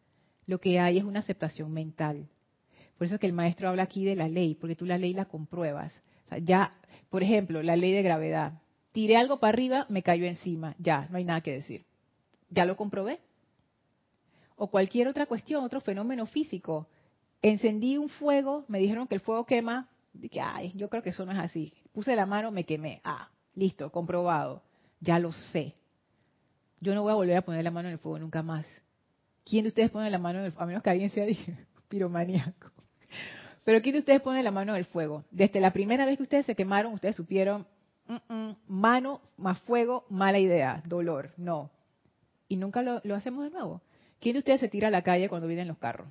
Lo que hay es una aceptación mental. Por eso es que el maestro habla aquí de la ley, porque tú la ley la compruebas. ya, por ejemplo, la ley de gravedad. Tiré algo para arriba, me cayó encima. Ya, no hay nada que decir. Ya lo comprobé. O cualquier otra cuestión, otro fenómeno físico. Encendí un fuego, me dijeron que el fuego quema. Dije, ay, yo creo que eso no es así. Puse la mano, me quemé. Ah, listo, comprobado. Ya lo sé. Yo no voy a volver a poner la mano en el fuego nunca más. ¿Quién de ustedes pone la mano en el fuego? A menos que alguien sea piromaníaco. Pero ¿quién de ustedes pone la mano en el fuego? Desde la primera vez que ustedes se quemaron, ustedes supieron, mano más fuego, mala idea, dolor. No. Y nunca lo, lo hacemos de nuevo. ¿Quién de ustedes se tira a la calle cuando vienen los carros?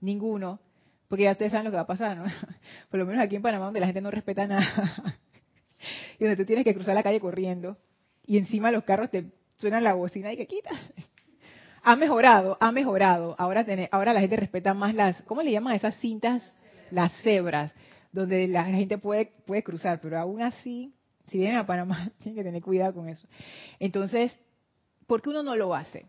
Ninguno. Porque ya ustedes saben lo que va a pasar, ¿no? Por lo menos aquí en Panamá, donde la gente no respeta nada y donde tú tienes que cruzar la calle corriendo y encima los carros te suenan la bocina y que quita. Ha mejorado, ha mejorado. Ahora, ahora la gente respeta más las, ¿cómo le llaman a esas cintas? Las cebras, donde la gente puede, puede cruzar, pero aún así, si vienen a Panamá, tienen que tener cuidado con eso. Entonces, ¿por qué uno no lo hace?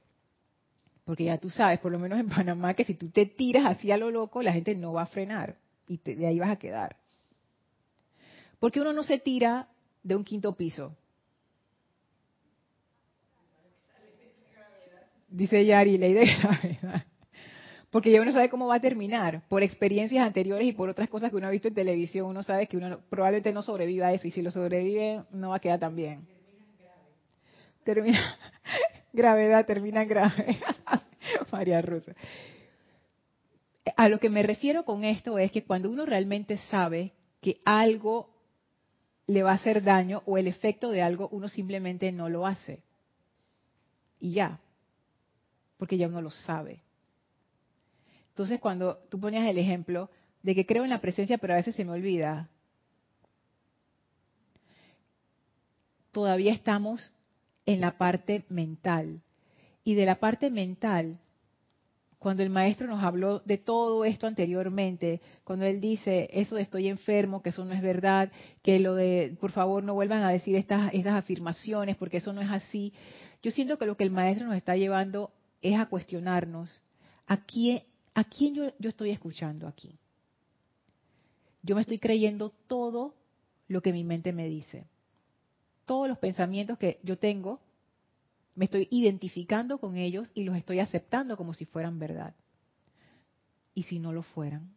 Porque ya tú sabes, por lo menos en Panamá, que si tú te tiras así a lo loco, la gente no va a frenar y de ahí vas a quedar. ¿Por qué uno no se tira de un quinto piso? Dice Yari, ley de gravedad. Porque ya uno sabe cómo va a terminar, por experiencias anteriores y por otras cosas que uno ha visto en televisión, uno sabe que uno probablemente no sobreviva a eso, y si lo sobrevive, no va a quedar tan bien. Termina gravedad, termina grave. María Rosa. A lo que me refiero con esto es que cuando uno realmente sabe que algo le va a hacer daño o el efecto de algo, uno simplemente no lo hace. Y ya, porque ya uno lo sabe. Entonces, cuando tú ponías el ejemplo de que creo en la presencia, pero a veces se me olvida, todavía estamos en la parte mental. Y de la parte mental, cuando el maestro nos habló de todo esto anteriormente, cuando él dice, eso de estoy enfermo, que eso no es verdad, que lo de, por favor, no vuelvan a decir estas, afirmaciones, porque eso no es así, yo siento que lo que el maestro nos está llevando es a cuestionarnos, ¿a quién, a quién yo estoy escuchando aquí? Yo me estoy creyendo todo lo que mi mente me dice. Todos los pensamientos que yo tengo, me estoy identificando con ellos y los estoy aceptando como si fueran verdad. ¿Y si no lo fueran?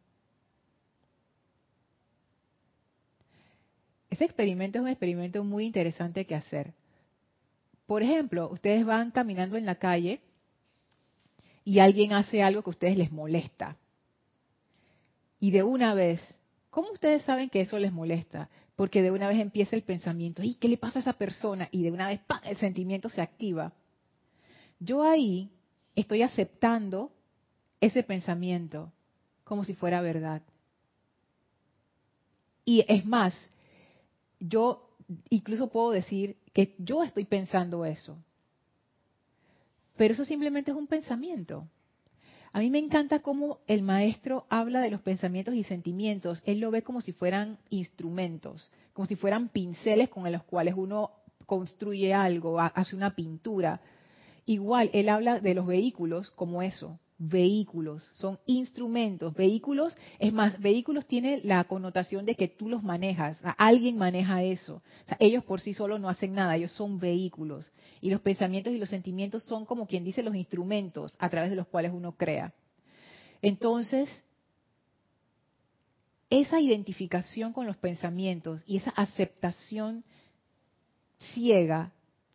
Ese experimento es un experimento muy interesante que hacer. Por ejemplo, ustedes van caminando en la calle y alguien hace algo que a ustedes les molesta. Y de una vez, ¿cómo ustedes saben que eso les molesta? Porque de una vez empieza el pensamiento, ¿y qué le pasa a esa persona? Y de una vez el sentimiento se activa. Yo ahí estoy aceptando ese pensamiento como si fuera verdad. Y es más, yo incluso puedo decir que yo estoy pensando eso. Pero eso simplemente es un pensamiento. A mí me encanta cómo el maestro habla de los pensamientos y sentimientos. Él lo ve como si fueran instrumentos, como si fueran pinceles con los cuales uno construye algo, hace una pintura. Igual, él habla de los vehículos como eso, vehículos, son instrumentos. Vehículos, es más, vehículos tiene la connotación de que tú los manejas, alguien maneja eso. ellos por sí solos no hacen nada, ellos son vehículos. Y los pensamientos y los sentimientos son como quien dice los instrumentos a través de los cuales uno crea. Entonces, esa identificación con los pensamientos y esa aceptación ciega,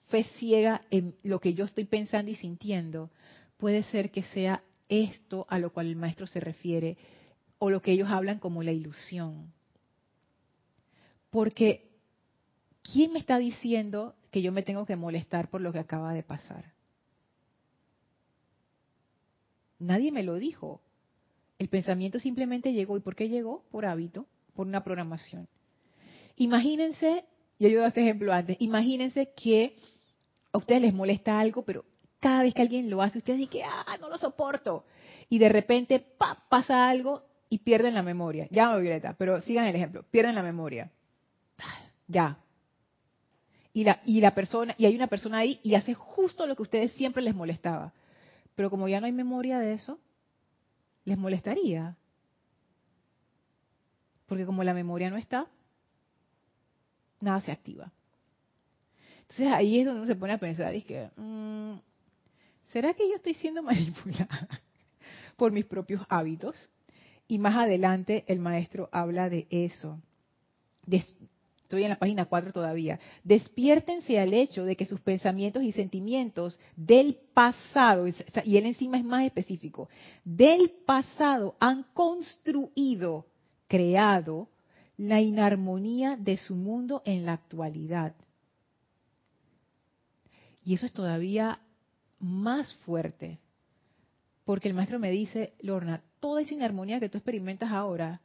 fe ciega en lo que yo estoy pensando y sintiendo, puede ser que sea esto a lo cual el maestro se refiere, o lo que ellos hablan como la ilusión. Porque, ¿quién me está diciendo que yo me tengo que molestar por lo que acaba de pasar? Nadie me lo dijo. El pensamiento simplemente llegó. ¿Y por qué llegó? Por hábito, por una programación. Imagínense, yo he dado este ejemplo antes, imagínense que a ustedes les molesta algo, pero cada vez que alguien lo hace, ustedes dicen, ah, no lo soporto. Y de repente pasa algo y pierden la memoria. Ya, Violeta, pero sigan el ejemplo. Pierden la memoria. Ya. Y la, y la persona, y hay una persona ahí y hace justo lo que a ustedes siempre les molestaba. Pero como ya no hay memoria de eso, les molestaría. Porque como la memoria no está, nada se activa. Entonces ahí es donde uno se pone a pensar, y que, mm, ¿será que yo estoy siendo manipulada por mis propios hábitos? Y más adelante el maestro habla de eso. estoy en la página 4 todavía. Despiértense al hecho de que sus pensamientos y sentimientos del pasado, y él encima es más específico, del pasado han construido, creado la inarmonía de su mundo en la actualidad. Y eso es todavía más fuerte. Porque el maestro me dice, Lorna, toda esa inarmonía que tú experimentas ahora,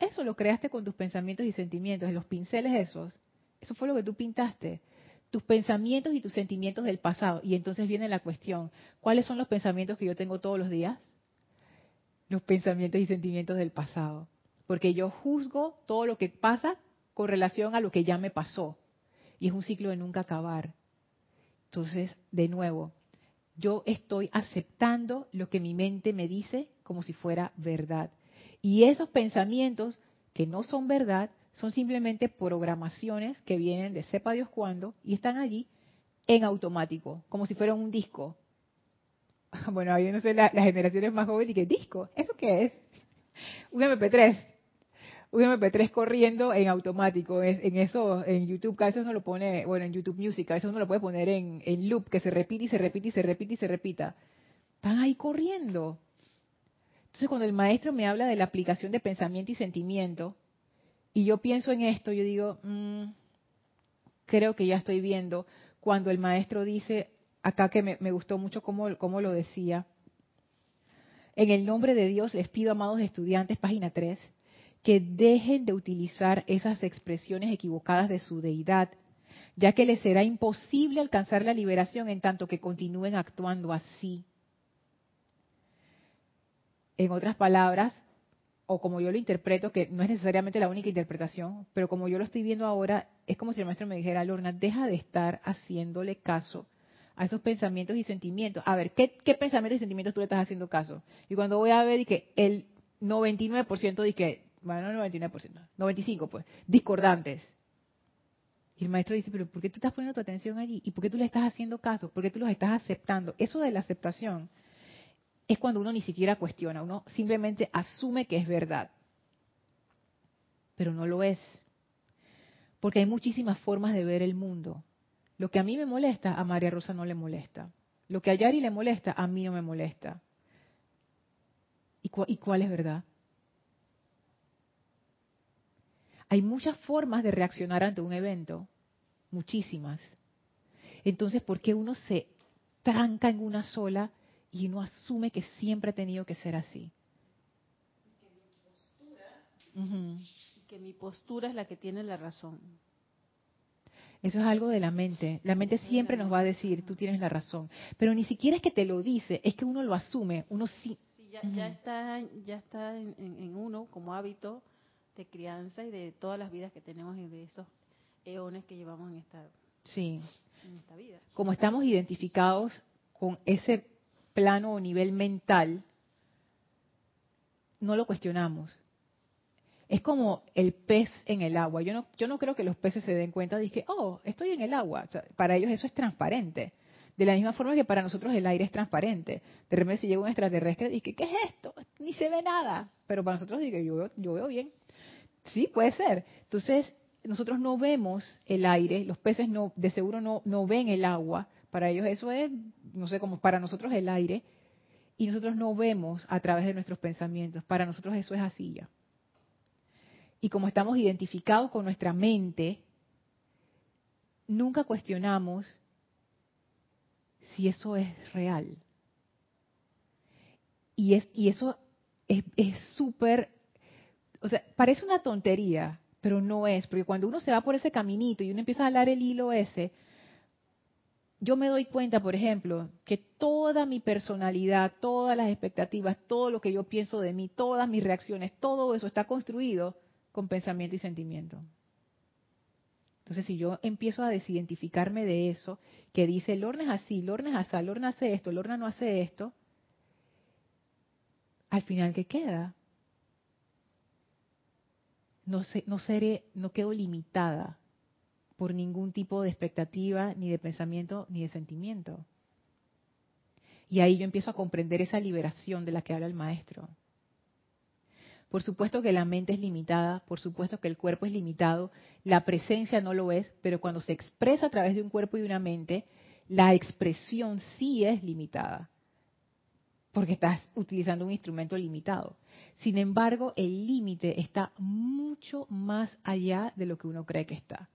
eso lo creaste con tus pensamientos y sentimientos, en los pinceles esos. Eso fue lo que tú pintaste. Tus pensamientos y tus sentimientos del pasado. Y entonces viene la cuestión, ¿cuáles son los pensamientos que yo tengo todos los días? Los pensamientos y sentimientos del pasado. Porque yo juzgo todo lo que pasa con relación a lo que ya me pasó. Y es un ciclo de nunca acabar. Entonces, de nuevo, yo estoy aceptando lo que mi mente me dice como si fuera verdad. Y esos pensamientos que no son verdad son simplemente programaciones que vienen de sepa Dios cuándo y están allí en automático, como si fueran un disco. Bueno, ahí no sé, las generaciones más jóvenes y que disco, ¿eso qué es? Un MP3 un MP3 corriendo en automático. En eso, en YouTube, a veces uno lo pone, bueno, en YouTube Music, a veces uno lo puede poner en, en loop, que se repite y se repite y se repite y se repita. Están ahí corriendo. Entonces, cuando el maestro me habla de la aplicación de pensamiento y sentimiento, y yo pienso en esto, yo digo, mm, creo que ya estoy viendo cuando el maestro dice, acá que me, gustó mucho cómo, cómo lo decía, en el nombre de Dios les pido, amados estudiantes, página 3, que dejen de utilizar esas expresiones equivocadas de su deidad, ya que les será imposible alcanzar la liberación en tanto que continúen actuando así. En otras palabras, o como yo lo interpreto, que no es necesariamente la única interpretación, pero como yo lo estoy viendo ahora, es como si el maestro me dijera, Lorna, deja de estar haciéndole caso a esos pensamientos y sentimientos. A ver, ¿qué, pensamientos y sentimientos tú le estás haciendo caso? Y cuando voy a ver y que el 99% de que, bueno, no 99%, 95% pues, discordantes. Y el maestro dice, pero ¿por qué tú estás poniendo tu atención allí? ¿Y por qué tú le estás haciendo caso? ¿Por qué tú los estás aceptando? Eso de la aceptación es cuando uno ni siquiera cuestiona, uno simplemente asume que es verdad. Pero no lo es. Porque hay muchísimas formas de ver el mundo. Lo que a mí me molesta, a María Rosa no le molesta. Lo que a Yari le molesta, a mí no me molesta. ¿Y, ¿Y cuál es verdad? Hay muchas formas de reaccionar ante un evento, muchísimas. Entonces, ¿por qué uno se tranca en una sola y uno asume que siempre ha tenido que ser así? Que mi postura es la que tiene la razón. Eso es algo de la mente. La mente siempre nos va a decir, tú tienes la razón. Pero ni siquiera es que te lo dice, es que uno lo asume. Uno sí. ya, está, ya está en, uno como hábito de crianza y de todas las vidas que tenemos y de esos eones que llevamos en esta, sí. en esta vida. Como estamos identificados con ese plano o nivel mental, no lo cuestionamos es como el pez en el agua. Yo no, yo no creo que los peces se den cuenta de que, oh, estoy en el agua. para ellos eso es transparente. De la misma forma que para nosotros el aire es transparente. De repente si llega un extraterrestre y dice, ¿qué es esto? Ni se ve nada. Pero para nosotros dice, yo, veo, yo veo bien. Sí, puede ser. Entonces, nosotros no vemos el aire, los peces no, de seguro no, no ven el agua. Para ellos eso es, no sé, como para nosotros el aire. Y nosotros no vemos a través de nuestros pensamientos. Para nosotros eso es así ya. Y como estamos identificados con nuestra mente, nunca cuestionamos si eso es real. Y, es, y eso es súper, o sea, parece una tontería, pero no es, porque cuando uno se va por ese caminito y uno empieza a hablar el hilo ese, yo me doy cuenta, por ejemplo, que toda mi personalidad, todas las expectativas, todo lo que yo pienso de mí, todas mis reacciones, todo eso está construido con pensamiento y sentimiento. Entonces, si yo empiezo a desidentificarme de eso, que dice, Lorna es así, Lorna es así, Lorna hace esto, Lorna no hace esto, al final, ¿qué queda? No, sé, no, seré, no quedo limitada por ningún tipo de expectativa, ni de pensamiento, ni de sentimiento. Y ahí yo empiezo a comprender esa liberación de la que habla el maestro. Por supuesto que la mente es limitada, por supuesto que el cuerpo es limitado, la presencia no lo es, pero cuando se expresa a través de un cuerpo y una mente, la expresión sí es limitada, porque estás utilizando un instrumento limitado. Sin embargo, el límite está mucho más allá de lo que uno cree que está.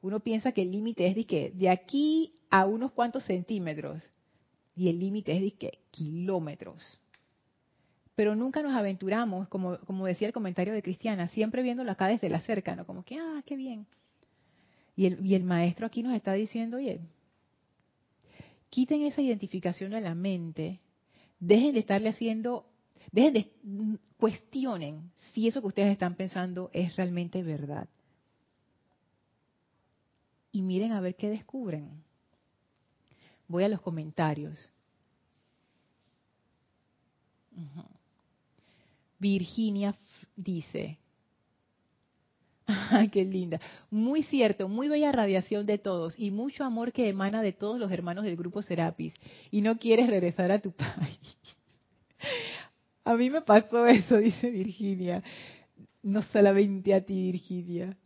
Uno piensa que el límite es de, que de aquí a unos cuantos centímetros, y el límite es de que kilómetros pero nunca nos aventuramos, como, como decía el comentario de Cristiana, siempre viéndolo acá desde la cerca, ¿no? Como que, ah, qué bien. Y el, y el maestro aquí nos está diciendo, oye, quiten esa identificación de la mente, dejen de estarle haciendo, dejen de, cuestionen si eso que ustedes están pensando es realmente verdad. Y miren a ver qué descubren. Voy a los comentarios. Virginia dice, Ay, qué linda. Muy cierto, muy bella radiación de todos y mucho amor que emana de todos los hermanos del grupo Serapis. Y no quieres regresar a tu país. A mí me pasó eso, dice Virginia. No solamente a ti, Virginia.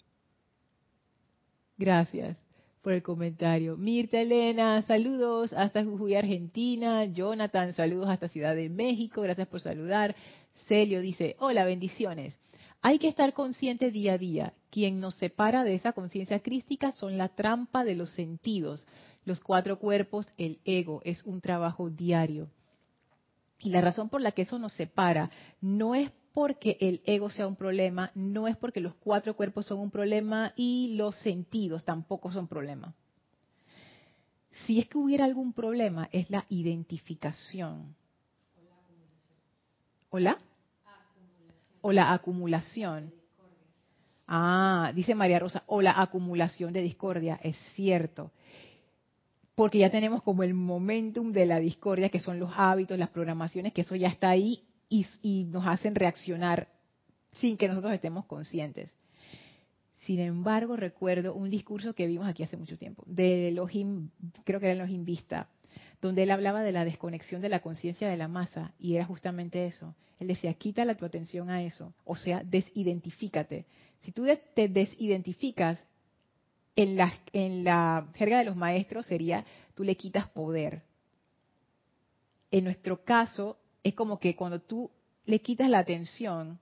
Gracias por el comentario. Mirta Elena, saludos hasta Jujuy, Argentina. Jonathan, saludos hasta Ciudad de México. Gracias por saludar. Celio dice, hola, bendiciones. Hay que estar consciente día a día. Quien nos separa de esa conciencia crística son la trampa de los sentidos, los cuatro cuerpos, el ego. Es un trabajo diario. Y la razón por la que eso nos separa no es porque el ego sea un problema, no es porque los cuatro cuerpos son un problema y los sentidos tampoco son problema. Si es que hubiera algún problema, es la identificación ¿Hola? O la acumulación. Ah, dice María Rosa, o la acumulación de discordia, es cierto. Porque ya tenemos como el momentum de la discordia, que son los hábitos, las programaciones, que eso ya está ahí y, nos hacen reaccionar sin que nosotros estemos conscientes. Sin embargo, recuerdo un discurso que vimos aquí hace mucho tiempo, de Elohim, creo que era Elohim Vista, donde él hablaba de la desconexión de la conciencia de la masa, y era justamente eso. Él decía, quítale tu atención a eso, o sea, desidentifícate. Si tú te desidentificas, en la, en jerga de los maestros sería, tú le quitas poder. En nuestro caso, es como que cuando tú le quitas la atención,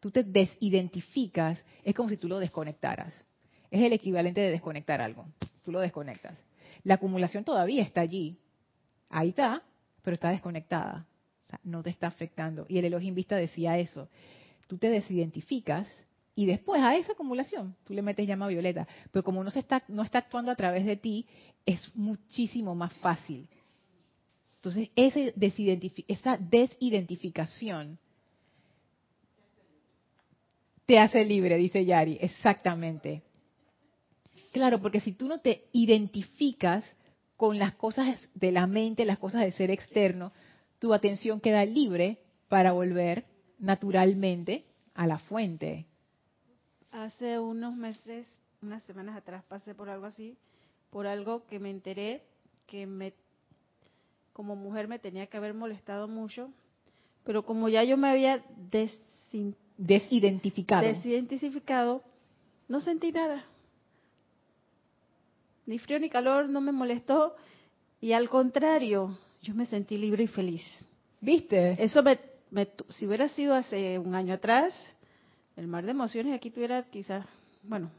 tú te desidentificas, es como si tú lo desconectaras. Es el equivalente de desconectar algo. Tú lo desconectas. La acumulación todavía está allí. Ahí está, pero está desconectada. no te está afectando. Y el Elohim Vista decía eso. Tú te desidentificas y después a esa acumulación tú le metes llama violeta. Pero como no, se está, no está actuando a través de ti, es muchísimo más fácil. Entonces, ese esa desidentificación te hace libre, dice Yari, exactamente. Claro, porque si tú no te identificas con las cosas de la mente, las cosas del ser externo, tu atención queda libre para volver naturalmente a la fuente. Hace unos meses, unas semanas atrás pasé por algo así, por algo que me enteré que me como mujer me tenía que haber molestado mucho, pero como ya yo me había Desidentificado. Desidentificado. No sentí nada. Ni frío ni calor, no me molestó. Y al contrario, yo me sentí libre y feliz. ¿Viste? Eso me, si hubiera sido hace un año atrás, el mar de emociones aquí tuviera quizás, bueno,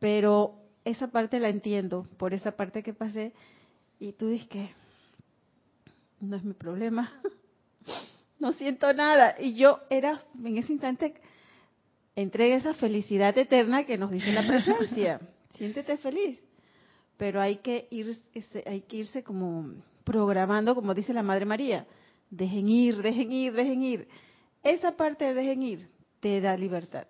pero esa parte la entiendo, por esa parte que pasé, y tú dices que no es mi problema. no siento nada. Y yo era, en ese instante, entré en esa felicidad eterna que nos dice la presencia. Siéntete feliz. Pero hay que, ir, hay que irse como programando, como dice la Madre María. Dejen ir, dejen ir, dejen ir. Esa parte de dejen ir te da libertad.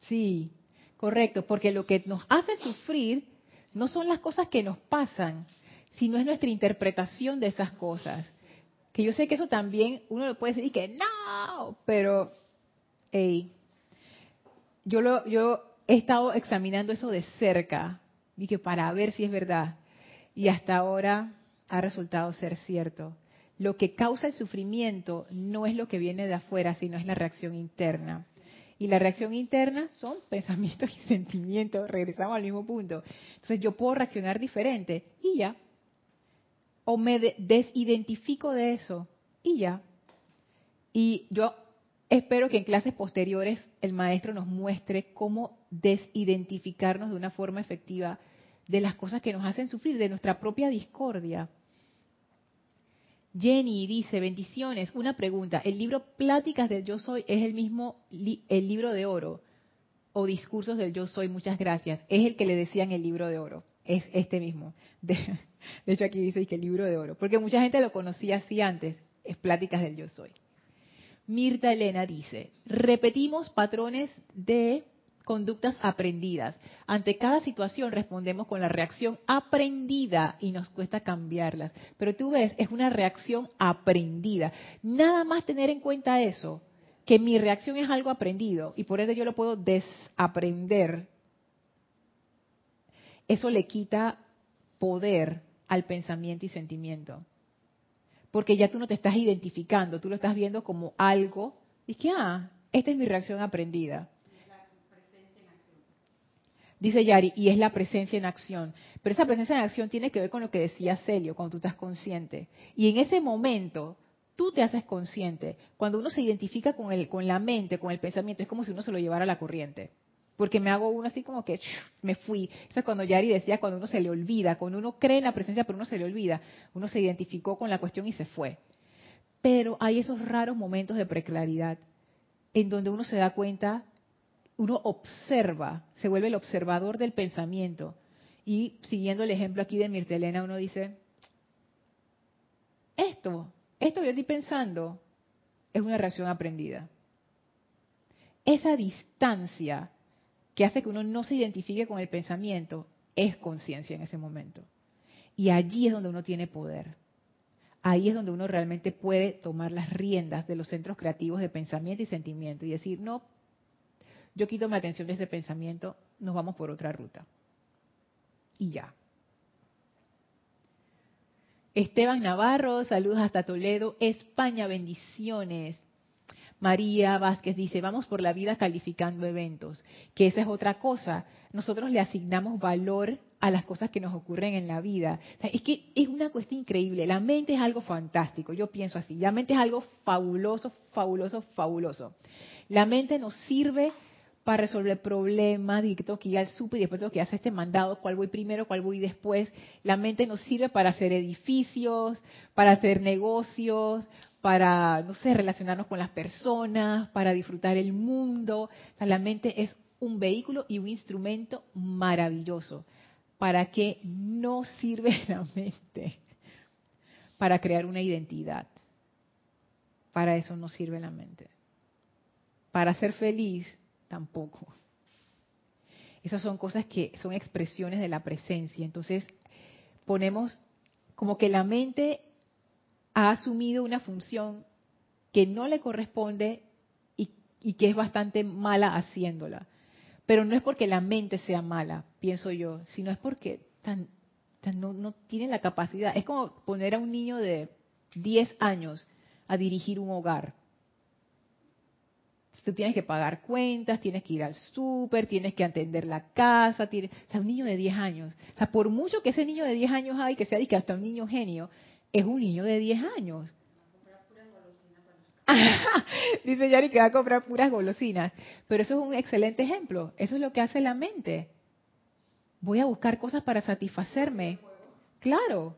Sí, correcto, porque lo que nos hace sufrir no son las cosas que nos pasan, sino es nuestra interpretación de esas cosas que yo sé que eso también uno lo puede decir que no, pero hey, yo lo yo he estado examinando eso de cerca y que para ver si es verdad y hasta ahora ha resultado ser cierto. Lo que causa el sufrimiento no es lo que viene de afuera, sino es la reacción interna. Y la reacción interna son pensamientos y sentimientos. Regresamos al mismo punto. Entonces yo puedo reaccionar diferente y ya, o me desidentifico de eso y ya. Y yo espero que en clases posteriores el maestro nos muestre cómo desidentificarnos de una forma efectiva de las cosas que nos hacen sufrir, de nuestra propia discordia. Jenny dice, bendiciones, una pregunta, ¿el libro Pláticas del Yo Soy es el mismo, el libro de oro? O Discursos del Yo Soy, muchas gracias. Es el que le decían el libro de oro, es este mismo. De, de hecho, aquí dice que el libro de oro, porque mucha gente lo conocía así antes, es Pláticas del Yo Soy. Mirta Elena dice, repetimos patrones de conductas aprendidas. Ante cada situación respondemos con la reacción aprendida y nos cuesta cambiarlas. Pero tú ves, es una reacción aprendida. Nada más tener en cuenta eso, que mi reacción es algo aprendido y por eso yo lo puedo desaprender. Eso le quita poder al pensamiento y sentimiento. Porque ya tú no te estás identificando, tú lo estás viendo como algo y que, ah, esta es mi reacción aprendida. Dice Yari, y es la presencia en acción. Pero esa presencia en acción tiene que ver con lo que decía Celio, cuando tú estás consciente. Y en ese momento, tú te haces consciente. Cuando uno se identifica con, el, con la mente, con el pensamiento, es como si uno se lo llevara a la corriente porque me hago uno así como que me fui. Eso es cuando Yari decía, cuando uno se le olvida, cuando uno cree en la presencia pero uno se le olvida, uno se identificó con la cuestión y se fue. Pero hay esos raros momentos de preclaridad en donde uno se da cuenta, uno observa, se vuelve el observador del pensamiento. Y siguiendo el ejemplo aquí de Mirtelena, uno dice, esto, esto que yo estoy pensando, es una reacción aprendida. Esa distancia que hace que uno no se identifique con el pensamiento es conciencia en ese momento. Y allí es donde uno tiene poder. Ahí es donde uno realmente puede tomar las riendas de los centros creativos de pensamiento y sentimiento y decir, no, yo quito mi atención de ese pensamiento, nos vamos por otra ruta. Y ya. Esteban Navarro, saludos hasta Toledo, España, bendiciones. María Vázquez dice, vamos por la vida calificando eventos, que esa es otra cosa. Nosotros le asignamos valor a las cosas que nos ocurren en la vida. es que es una cuestión increíble. La mente es algo fantástico. Yo pienso así. La mente es algo fabuloso, fabuloso, fabuloso. La mente nos sirve para resolver problemas, y que tengo que ir y después tengo que hacer este mandado, cuál voy primero, cuál voy después. La mente nos sirve para hacer edificios, para hacer negocios, para, no sé, relacionarnos con las personas, para disfrutar el mundo. la mente es un vehículo y un instrumento maravilloso. ¿Para qué no sirve la mente? Para crear una identidad. Para eso no sirve la mente. Para ser feliz, tampoco. Esas son cosas que son expresiones de la presencia. Entonces, ponemos como que la mente ha asumido una función que no le corresponde y, que es bastante mala haciéndola. Pero no es porque la mente sea mala, pienso yo, sino es porque no, no tiene la capacidad. Es como poner a un niño de 10 años a dirigir un hogar. Tú tienes que pagar cuentas, tienes que ir al súper, tienes que atender la casa, tienes, o sea, un niño de 10 años. O sea, por mucho que ese niño de 10 años hay, que sea que hasta un niño genio, es un niño de 10 años. Dice Yari que va a comprar puras golosinas. Pero eso es un excelente ejemplo. Eso es lo que hace la mente. Voy a buscar cosas para satisfacerme. Claro.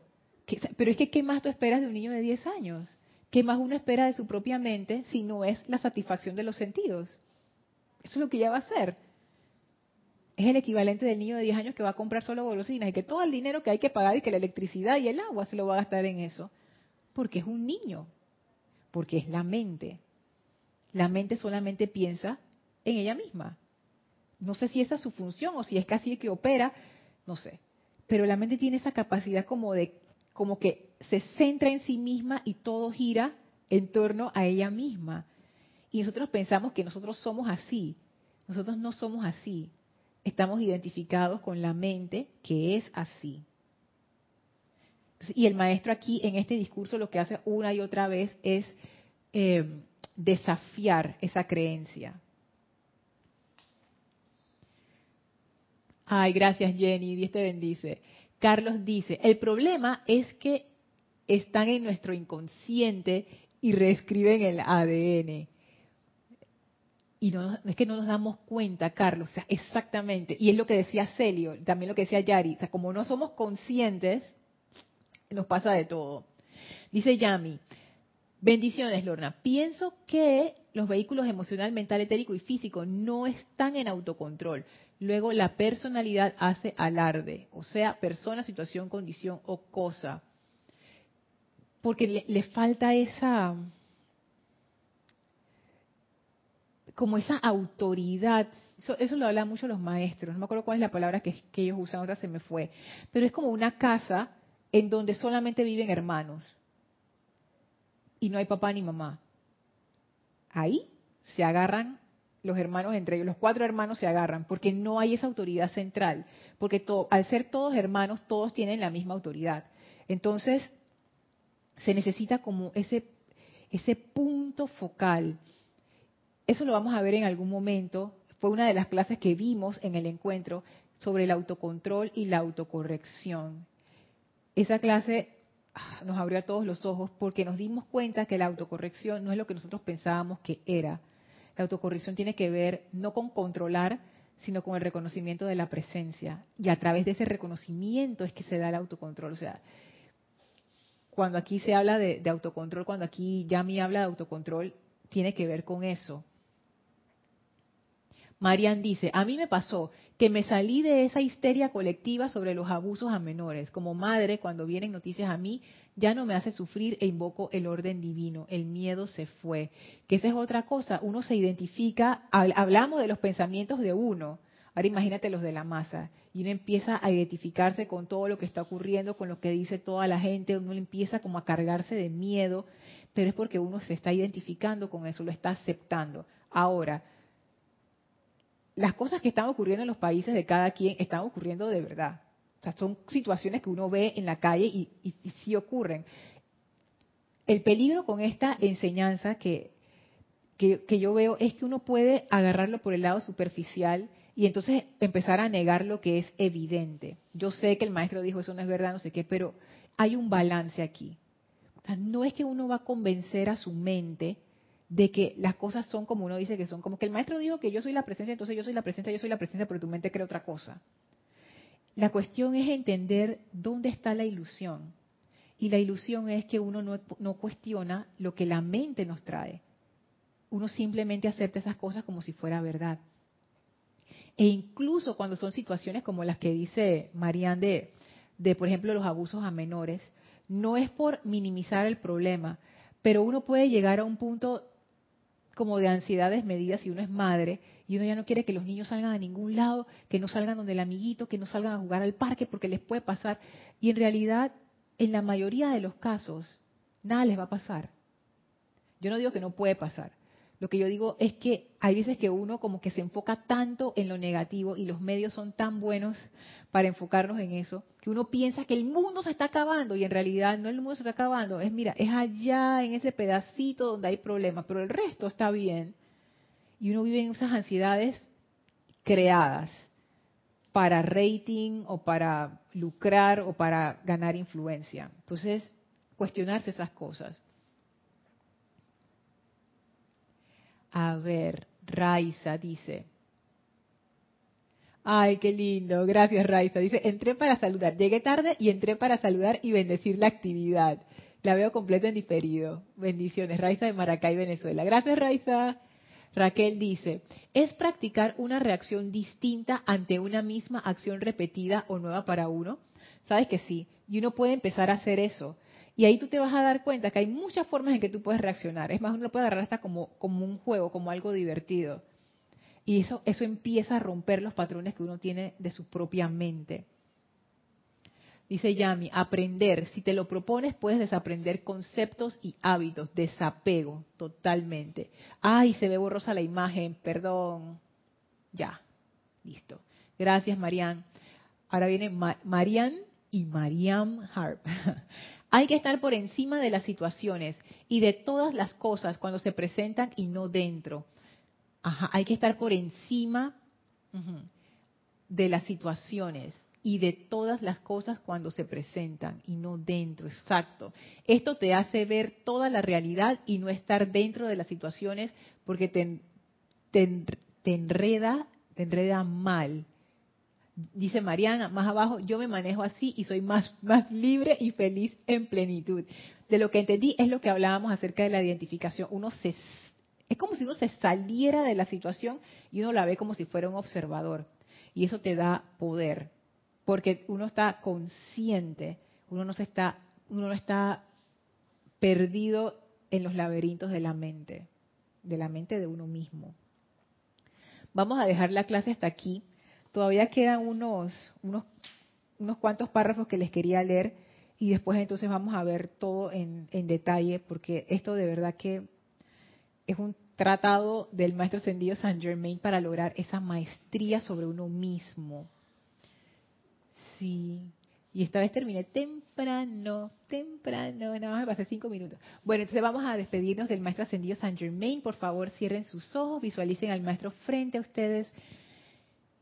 Pero es que, ¿qué más tú esperas de un niño de 10 años? ¿Qué más uno espera de su propia mente si no es la satisfacción de los sentidos? Eso es lo que ella va a hacer es el equivalente del niño de 10 años que va a comprar solo golosinas y que todo el dinero que hay que pagar y que la electricidad y el agua se lo va a gastar en eso. Porque es un niño, porque es la mente. La mente solamente piensa en ella misma. No sé si esa es su función o si es casi que opera, no sé. Pero la mente tiene esa capacidad como de, como que se centra en sí misma y todo gira en torno a ella misma. Y nosotros pensamos que nosotros somos así. Nosotros no somos así estamos identificados con la mente que es así. y el maestro aquí en este discurso lo que hace una y otra vez es eh, desafiar esa creencia. Ay, gracias Jenny, Dios te bendice. Carlos dice, el problema es que están en nuestro inconsciente y reescriben el ADN y no, es que no nos damos cuenta, Carlos, o sea, exactamente, y es lo que decía Celio, también lo que decía Yari, o sea, como no somos conscientes, nos pasa de todo. Dice Yami, bendiciones Lorna, pienso que los vehículos emocional, mental, etérico y físico no están en autocontrol. Luego la personalidad hace alarde, o sea, persona, situación, condición o cosa. Porque le falta esa, como esa autoridad, eso, lo hablan mucho los maestros, no me acuerdo cuál es la palabra que, ellos usan, otra se me fue, pero es como una casa en donde solamente viven hermanos y no hay papá ni mamá. Ahí se agarran los hermanos entre ellos, los cuatro hermanos se agarran, porque no hay esa autoridad central, porque al ser todos hermanos, todos tienen la misma autoridad. Entonces, se necesita como ese, ese punto focal eso lo vamos a ver en algún momento. Fue una de las clases que vimos en el encuentro sobre el autocontrol y la autocorrección. Esa clase ah, nos abrió a todos los ojos porque nos dimos cuenta que la autocorrección no es lo que nosotros pensábamos que era. La autocorrección tiene que ver no con controlar, sino con el reconocimiento de la presencia. Y a través de ese reconocimiento es que se da el autocontrol. O sea, cuando aquí se habla de, autocontrol, cuando aquí Yami habla de autocontrol, tiene que ver con eso Marian dice, a mí me pasó que me salí de esa histeria colectiva sobre los abusos a menores. Como madre, cuando vienen noticias a mí, ya no me hace sufrir e invoco el orden divino. El miedo se fue. Que esa es otra cosa. Uno se identifica, hablamos de los pensamientos de uno. Ahora imagínate los de la masa. Y uno empieza a identificarse con todo lo que está ocurriendo, con lo que dice toda la gente. Uno empieza como a cargarse de miedo, pero es porque uno se está identificando con eso, lo está aceptando. Ahora, las cosas que están ocurriendo en los países de cada quien están ocurriendo de verdad. O sea, son situaciones que uno ve en la calle y, sí ocurren. El peligro con esta enseñanza que, que, yo veo es que uno puede agarrarlo por el lado superficial y entonces empezar a negar lo que es evidente. Yo sé que el maestro dijo eso no es verdad, no sé qué, pero hay un balance aquí. O sea, no es que uno va a convencer a su mente de que las cosas son como uno dice que son, como que el maestro dijo que yo soy la presencia, entonces yo soy la presencia, yo soy la presencia, pero tu mente cree otra cosa. La cuestión es entender dónde está la ilusión. Y la ilusión es que uno no, no cuestiona lo que la mente nos trae. Uno simplemente acepta esas cosas como si fuera verdad. E incluso cuando son situaciones como las que dice Marianne de, de, por ejemplo, los abusos a menores, no es por minimizar el problema, pero uno puede llegar a un punto como de ansiedad desmedida si uno es madre y uno ya no quiere que los niños salgan a ningún lado, que no salgan donde el amiguito, que no salgan a jugar al parque porque les puede pasar. Y en realidad, en la mayoría de los casos, nada les va a pasar. Yo no digo que no puede pasar, lo que yo digo es que hay veces que uno como que se enfoca tanto en lo negativo y los medios son tan buenos para enfocarnos en eso, que uno piensa que el mundo se está acabando y en realidad no el mundo se está acabando, es mira, es allá en ese pedacito donde hay problemas, pero el resto está bien. Y uno vive en esas ansiedades creadas para rating o para lucrar o para ganar influencia. Entonces, cuestionarse esas cosas. A ver, Raiza dice. Ay, qué lindo. Gracias, Raiza. Dice, entré para saludar. Llegué tarde y entré para saludar y bendecir la actividad. La veo completa en diferido. Bendiciones. Raiza de Maracay, Venezuela. Gracias, Raiza. Raquel dice, es practicar una reacción distinta ante una misma acción repetida o nueva para uno. Sabes que sí. Y uno puede empezar a hacer eso. Y ahí tú te vas a dar cuenta que hay muchas formas en que tú puedes reaccionar. Es más, uno lo puede agarrar hasta como, como un juego, como algo divertido. Y eso, eso empieza a romper los patrones que uno tiene de su propia mente. Dice Yami, aprender. Si te lo propones, puedes desaprender conceptos y hábitos. Desapego, totalmente. Ay, se ve borrosa la imagen, perdón. Ya, listo. Gracias, Marian. Ahora viene Marian y Mariam Harp. Hay que estar por encima de las situaciones y de todas las cosas cuando se presentan y no dentro. Ajá, hay que estar por encima de las situaciones y de todas las cosas cuando se presentan y no dentro, exacto. Esto te hace ver toda la realidad y no estar dentro de las situaciones porque te, te enreda, te enreda mal dice Mariana, más abajo, yo me manejo así y soy más, más libre y feliz en plenitud. De lo que entendí es lo que hablábamos acerca de la identificación. Uno se, es como si uno se saliera de la situación y uno la ve como si fuera un observador. Y eso te da poder, porque uno está consciente, uno no se está, uno no está perdido en los laberintos de la mente, de la mente de uno mismo. Vamos a dejar la clase hasta aquí. Todavía quedan unos, unos, unos cuantos párrafos que les quería leer y después entonces vamos a ver todo en, en detalle porque esto de verdad que es un tratado del maestro ascendido Saint Germain para lograr esa maestría sobre uno mismo. Sí. Y esta vez terminé temprano, temprano, nada más me pasé cinco minutos. Bueno, entonces vamos a despedirnos del maestro ascendido Saint Germain. Por favor, cierren sus ojos, visualicen al maestro frente a ustedes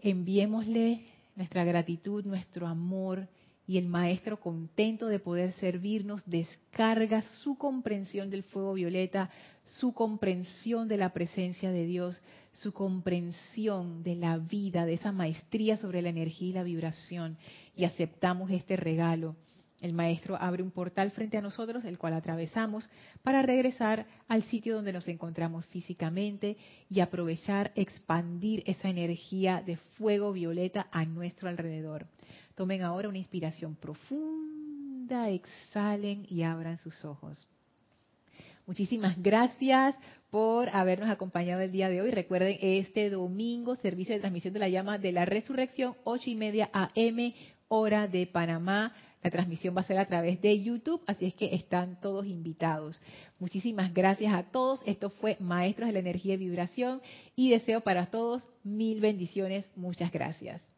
enviémosle nuestra gratitud, nuestro amor y el Maestro contento de poder servirnos descarga su comprensión del fuego violeta, su comprensión de la presencia de Dios, su comprensión de la vida, de esa maestría sobre la energía y la vibración. Y aceptamos este regalo El maestro abre un portal frente a nosotros, el cual atravesamos para regresar al sitio donde nos encontramos físicamente y aprovechar, expandir esa energía de fuego violeta a nuestro alrededor. Tomen ahora una inspiración profunda, exhalen y abran sus ojos. Muchísimas gracias por habernos acompañado el día de hoy. Recuerden, este domingo, servicio de transmisión de la llama de la resurrección, ocho y media AM, hora de Panamá. La transmisión va a ser a través de YouTube, así es que están todos invitados. Muchísimas gracias a todos. Esto fue Maestros de la Energía y Vibración y deseo para todos mil bendiciones. Muchas gracias.